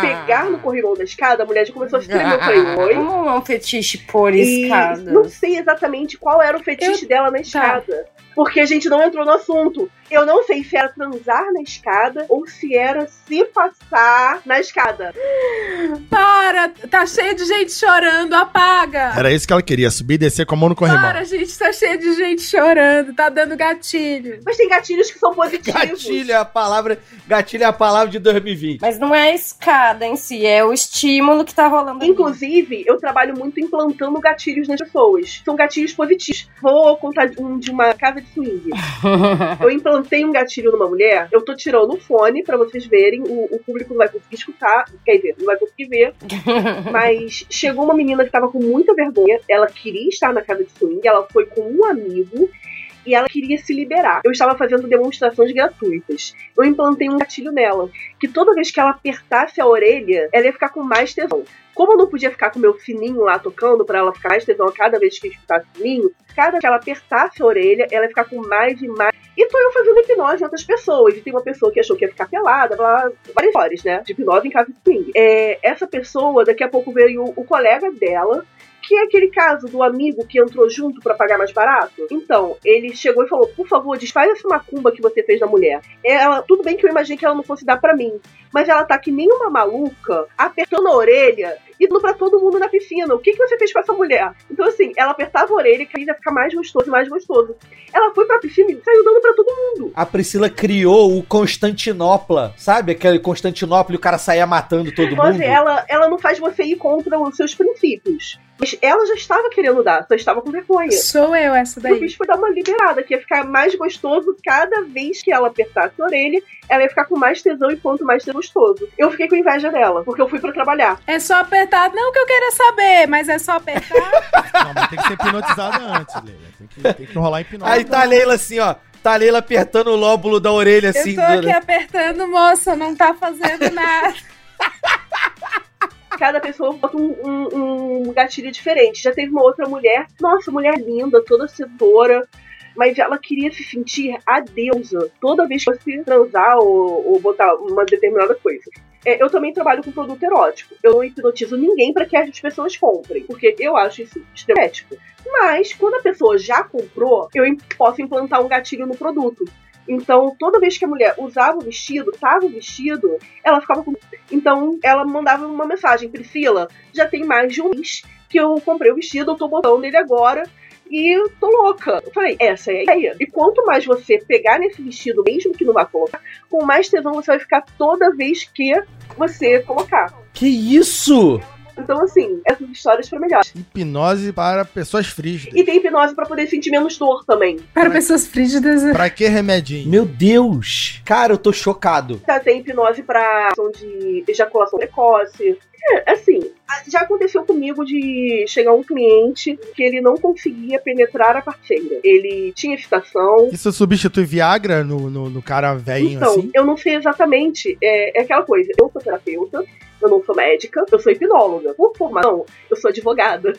Speaker 6: pegar no corrimão da escada, a mulher já começou a se tremer. Eu falei, oi?
Speaker 7: Como é um fetiche por escada?
Speaker 6: Não sei exatamente qual era o fetiche eu... dela na tá. escada. Tá. Porque a gente não entrou no assunto. Eu não sei se era transar na escada ou se era se passar na escada.
Speaker 3: Para! Tá cheio de gente chorando, apaga!
Speaker 8: Era isso que ela queria, subir e descer com a mão no corrimão.
Speaker 3: Para, gente, tá cheio de gente chorando, tá dando gatilho.
Speaker 6: Mas tem gatilhos que são positivos.
Speaker 1: Gatilho é a palavra, gatilho é a palavra de 2020.
Speaker 7: Mas não é a escada em si, é o estímulo que tá rolando.
Speaker 6: Inclusive, ali. eu trabalho muito implantando gatilhos nas pessoas. São gatilhos positivos. Vou contar um de uma casa de swing. *laughs* eu implantei plantei um gatilho numa mulher, eu tô tirando o fone para vocês verem, o, o, público não vai conseguir escutar, quer dizer, não vai conseguir ver. *laughs* mas chegou uma menina que tava com muita vergonha, ela queria estar na casa de swing, ela foi com um amigo e ela queria se liberar. Eu estava fazendo demonstrações gratuitas. Eu implantei um gatilho nela, que toda vez que ela apertasse a orelha, ela ia ficar com mais tesão. Como eu não podia ficar com meu sininho lá tocando para ela ficar mais tesão a cada vez que escutasse o sininho, cada vez que ela apertasse a orelha, ela ia ficar com mais e mais. E tô eu fazendo hipnose em outras pessoas. E tem uma pessoa que achou que ia ficar pelada, blá, várias histórias, né? De hipnose em casa de swing. É, essa pessoa, daqui a pouco veio o colega dela Que é aquele caso do amigo que entrou junto pra pagar mais barato? Então, ele chegou e falou: por favor, desfaz essa macumba que você fez na mulher. Ela, tudo bem que eu imaginei que ela não fosse dar pra mim. Mas ela tá que nem uma maluca, apertando a orelha e dando pra todo mundo na piscina. O que, que você fez com essa mulher? Então, assim, ela apertava a orelha e queria ficar mais gostoso e mais gostoso. Ela foi pra piscina e saiu dando pra todo mundo.
Speaker 1: A Priscila criou o Constantinopla, sabe? Aquele Constantinopla e o cara saía matando todo
Speaker 6: Mas
Speaker 1: mundo.
Speaker 6: ela, ela não faz você ir contra os seus princípios. Mas ela já estava querendo dar, só estava com vergonha.
Speaker 3: Sou eu essa
Speaker 6: O
Speaker 3: daí.
Speaker 6: bicho foi dar uma liberada, que ia ficar mais gostoso cada vez que ela apertasse a orelha, ela ia ficar com mais tesão e quanto mais ser gostoso. Eu fiquei com inveja dela, porque eu fui pra trabalhar.
Speaker 3: É só apertar, não que eu queira saber, mas é só apertar. *laughs*
Speaker 8: Não, mas tem que ser hipnotizada antes, Leila. Tem que, tem que rolar hipnose.
Speaker 1: Aí tá a Leila assim, ó. Tá a Leila apertando o lóbulo da orelha assim.
Speaker 3: eu tô aqui apertando, moça, não tá fazendo *laughs* nada.
Speaker 6: Cada pessoa bota um, um- um gatilho diferente. Já teve uma outra mulher, nossa, mulher linda, toda sedutora. Mas ela queria se sentir a deusa toda vez que fosse transar ou, ou botar uma determinada coisa. É, eu também trabalho com produto erótico. Eu não hipnotizo ninguém para que as pessoas comprem, porque eu acho isso extremamente ético. Mas quando a pessoa já comprou, eu posso implantar um gatilho no produto. Então, toda vez que a mulher usava o vestido, tava o vestido, ela ficava com. Então, ela mandava uma mensagem: Priscila, já tem mais de um mês que eu comprei o vestido, eu tô botando ele agora e eu tô louca. Eu falei: essa é a ideia. E quanto mais você pegar nesse vestido, mesmo que não vá colocar, com mais tesão você vai ficar toda vez que você colocar.
Speaker 1: Que isso?
Speaker 6: Então, assim, essas histórias foram melhores.
Speaker 8: Hipnose para pessoas frígidas.
Speaker 6: E tem hipnose pra poder sentir menos dor também.
Speaker 3: Para pessoas frígidas.
Speaker 8: Pra que remedinho?
Speaker 1: Meu Deus! Cara, eu tô chocado.
Speaker 6: Tá, tem hipnose pra ação de ejaculação precoce. É, assim, já aconteceu comigo de chegar um cliente que ele não conseguia penetrar a parceira. Ele tinha excitação.
Speaker 8: Isso substitui Viagra no, no, no cara velhinho
Speaker 6: Então,
Speaker 8: assim?
Speaker 6: eu não sei exatamente. É, é aquela coisa. Eu sou terapeuta, eu não sou médica, eu sou hipnóloga. Por formação, eu sou advogada.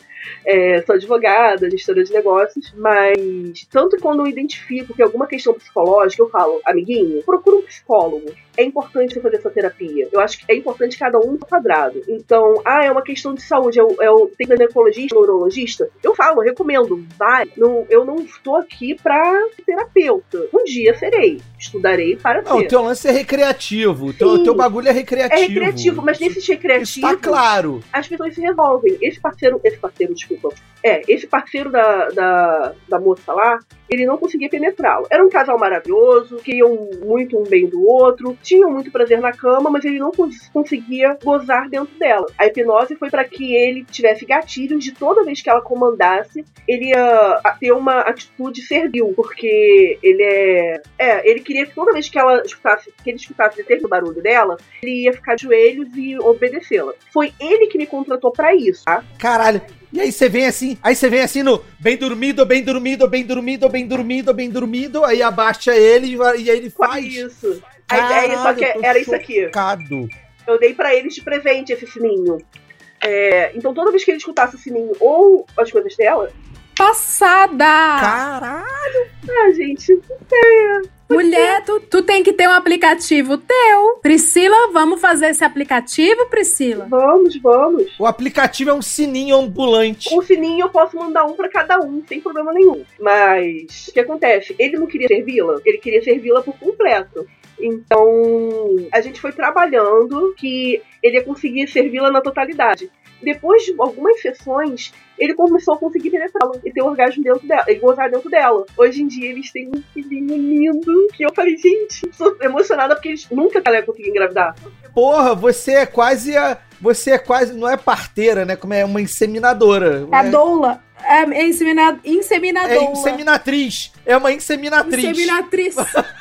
Speaker 6: É, sou advogada, gestora de negócios, mas tanto quando eu identifico que é alguma questão psicológica, eu falo, amiguinho, procura um psicólogo. É importante você fazer essa terapia. Eu acho que é importante cada um no quadrado. Então, ah, é uma questão de saúde, eu, eu tenho ginecologista, neurologista. Eu falo, recomendo, vai. Não, eu não estou aqui ser terapeuta. Um dia serei. Estudarei para
Speaker 1: Não,
Speaker 6: ser.
Speaker 1: o teu lance é recreativo. O teu, o teu bagulho é recreativo.
Speaker 6: É recreativo, mas nesses recreativos.
Speaker 1: Tá claro.
Speaker 6: As pessoas se resolvem. Esse parceiro, esse parceiro, desculpa. É, esse parceiro da, da, da moça lá, ele não conseguia penetrá-la. Era um casal maravilhoso, queriam muito um bem do outro, tinham muito prazer na cama, mas ele não cons- conseguia gozar dentro dela. A hipnose foi para que ele tivesse gatilhos de toda vez que ela comandasse, ele ia ter uma atitude servil, porque ele é. É, ele queria que toda vez que ela escutasse, que ele escutasse determinado barulho dela, ele ia ficar de joelhos e obedecê-la. Foi ele que me contratou pra isso, tá?
Speaker 1: Caralho. E aí você vem assim, aí você vem assim no bem dormido, bem dormido, bem dormido, bem dormido, bem dormido, aí abaixa ele e e aí ele faz.
Speaker 6: Isso. A ideia só que era isso aqui. Eu dei pra eles de presente esse sininho. É, então toda vez que ele escutasse o sininho ou as coisas dela.
Speaker 3: Passada!
Speaker 1: Caralho!
Speaker 6: Ah, gente. É,
Speaker 3: Mulher, tu, tu tem que ter um aplicativo teu. Priscila, vamos fazer esse aplicativo, Priscila?
Speaker 6: Vamos, vamos.
Speaker 1: O aplicativo é um sininho ambulante.
Speaker 6: O sininho eu posso mandar um pra cada um, sem problema nenhum. Mas o que acontece? Ele não queria servi-la, ele queria servi-la por completo. Então, a gente foi trabalhando que ele ia conseguir servi-la na totalidade. Depois de algumas sessões, ele começou a conseguir penetrá-la e ter um orgasmo dentro dela, e gozar dentro dela. Hoje em dia eles têm um filhinho lindo que eu falei, gente, tô emocionada porque eles nunca ela ia conseguir engravidar.
Speaker 1: Porra, você é quase a. Você é quase. Não é parteira, né? Como é uma inseminadora.
Speaker 3: A
Speaker 1: é,
Speaker 3: doula. É, é insemina,
Speaker 1: é inseminatriz. É uma inseminatriz.
Speaker 3: Inseminatriz. *laughs*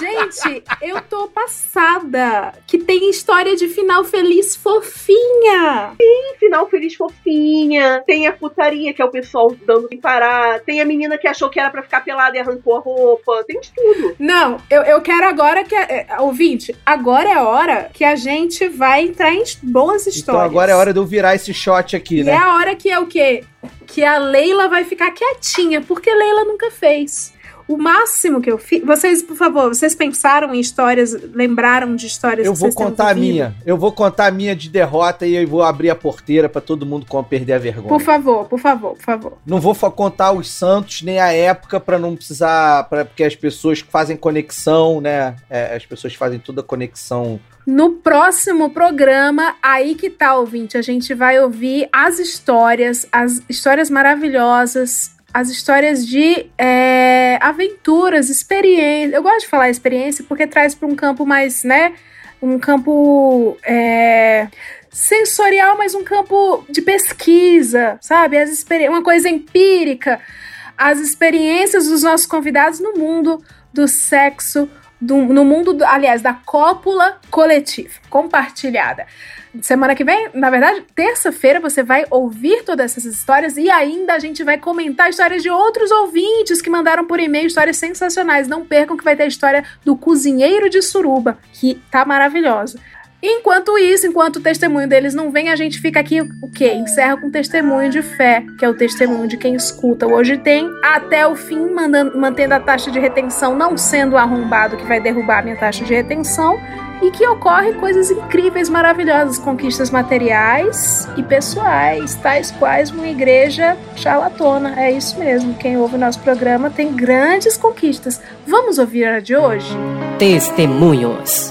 Speaker 3: Gente, eu tô passada. Que tem história de final feliz fofinha.
Speaker 6: Tem final feliz fofinha, tem a putaria que é o pessoal dando sem parar, tem a menina que achou que era pra ficar pelada e arrancou a roupa, tem de tudo.
Speaker 3: Não, eu, eu quero agora que. É, ouvinte, agora é a hora que a gente vai entrar em boas histórias.
Speaker 1: Então agora é hora de eu virar esse shot aqui,
Speaker 3: E
Speaker 1: né?
Speaker 3: é a hora que é o quê? Que a Leila vai ficar quietinha, porque Leila nunca fez. O máximo que eu fiz. Vocês, por favor, vocês pensaram em histórias, lembraram de histórias
Speaker 1: Eu
Speaker 3: que
Speaker 1: vou contar a minha. Eu vou contar a minha de derrota e eu vou abrir a porteira pra todo mundo perder a vergonha.
Speaker 3: Por favor, por favor, por favor.
Speaker 1: Não vou contar os santos nem a época pra não precisar, para porque as pessoas que fazem conexão, né? é, as pessoas fazem toda a conexão.
Speaker 3: No próximo programa, aí que tá, ouvinte, a gente vai ouvir as histórias, as histórias maravilhosas, as histórias de é, aventuras, experiências. Eu gosto de falar experiência porque traz para um campo mais, né? Um campo é, sensorial, mas um campo de pesquisa, sabe? As uma coisa empírica. As experiências dos nossos convidados no mundo do sexo, do- no mundo, do- aliás, da cópula coletiva, compartilhada. Semana que vem, na verdade, terça-feira, você vai ouvir todas essas histórias e ainda a gente vai comentar histórias de outros ouvintes que mandaram por e-mail histórias sensacionais. Não percam que vai ter a história do cozinheiro de suruba, que tá maravilhosa. Enquanto isso, enquanto o testemunho deles não vem, a gente fica aqui, o quê? Encerra com testemunho de fé, que é o testemunho de quem escuta. Hoje tem até o fim, mandando, mantendo a taxa de retenção não sendo arrombado que vai derrubar a minha taxa de retenção. E que ocorre coisas incríveis, maravilhosas, conquistas materiais e pessoais, tais quais uma igreja charlatona. É isso mesmo. Quem ouve o nosso programa tem grandes conquistas. Vamos ouvir a de hoje?
Speaker 12: Testemunhos.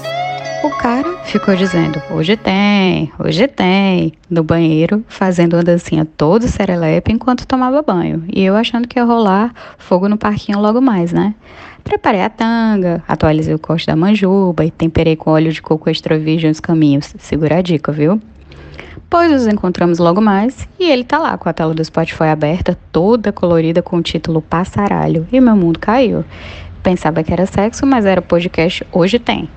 Speaker 13: O cara ficou dizendo: hoje tem, hoje tem, no banheiro, fazendo uma dancinha todo serelepe enquanto tomava banho. E eu achando que ia rolar fogo no parquinho logo mais, né? Preparei a tanga, atualizei o corte da manjuba e temperei com óleo de coco extra virgem os caminhos. Segura a dica, viu? Pois nos encontramos logo mais e ele tá lá com a tela do Spotify aberta, toda colorida com o título Passaralho. E meu mundo caiu. Pensava que era sexo, mas era podcast Hoje Tem.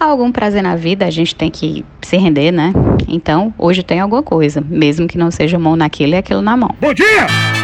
Speaker 13: Algum prazer na vida, a gente tem que se render, né? Então, hoje tem alguma coisa, mesmo que não seja mão naquilo e aquilo na mão.
Speaker 14: Bom dia!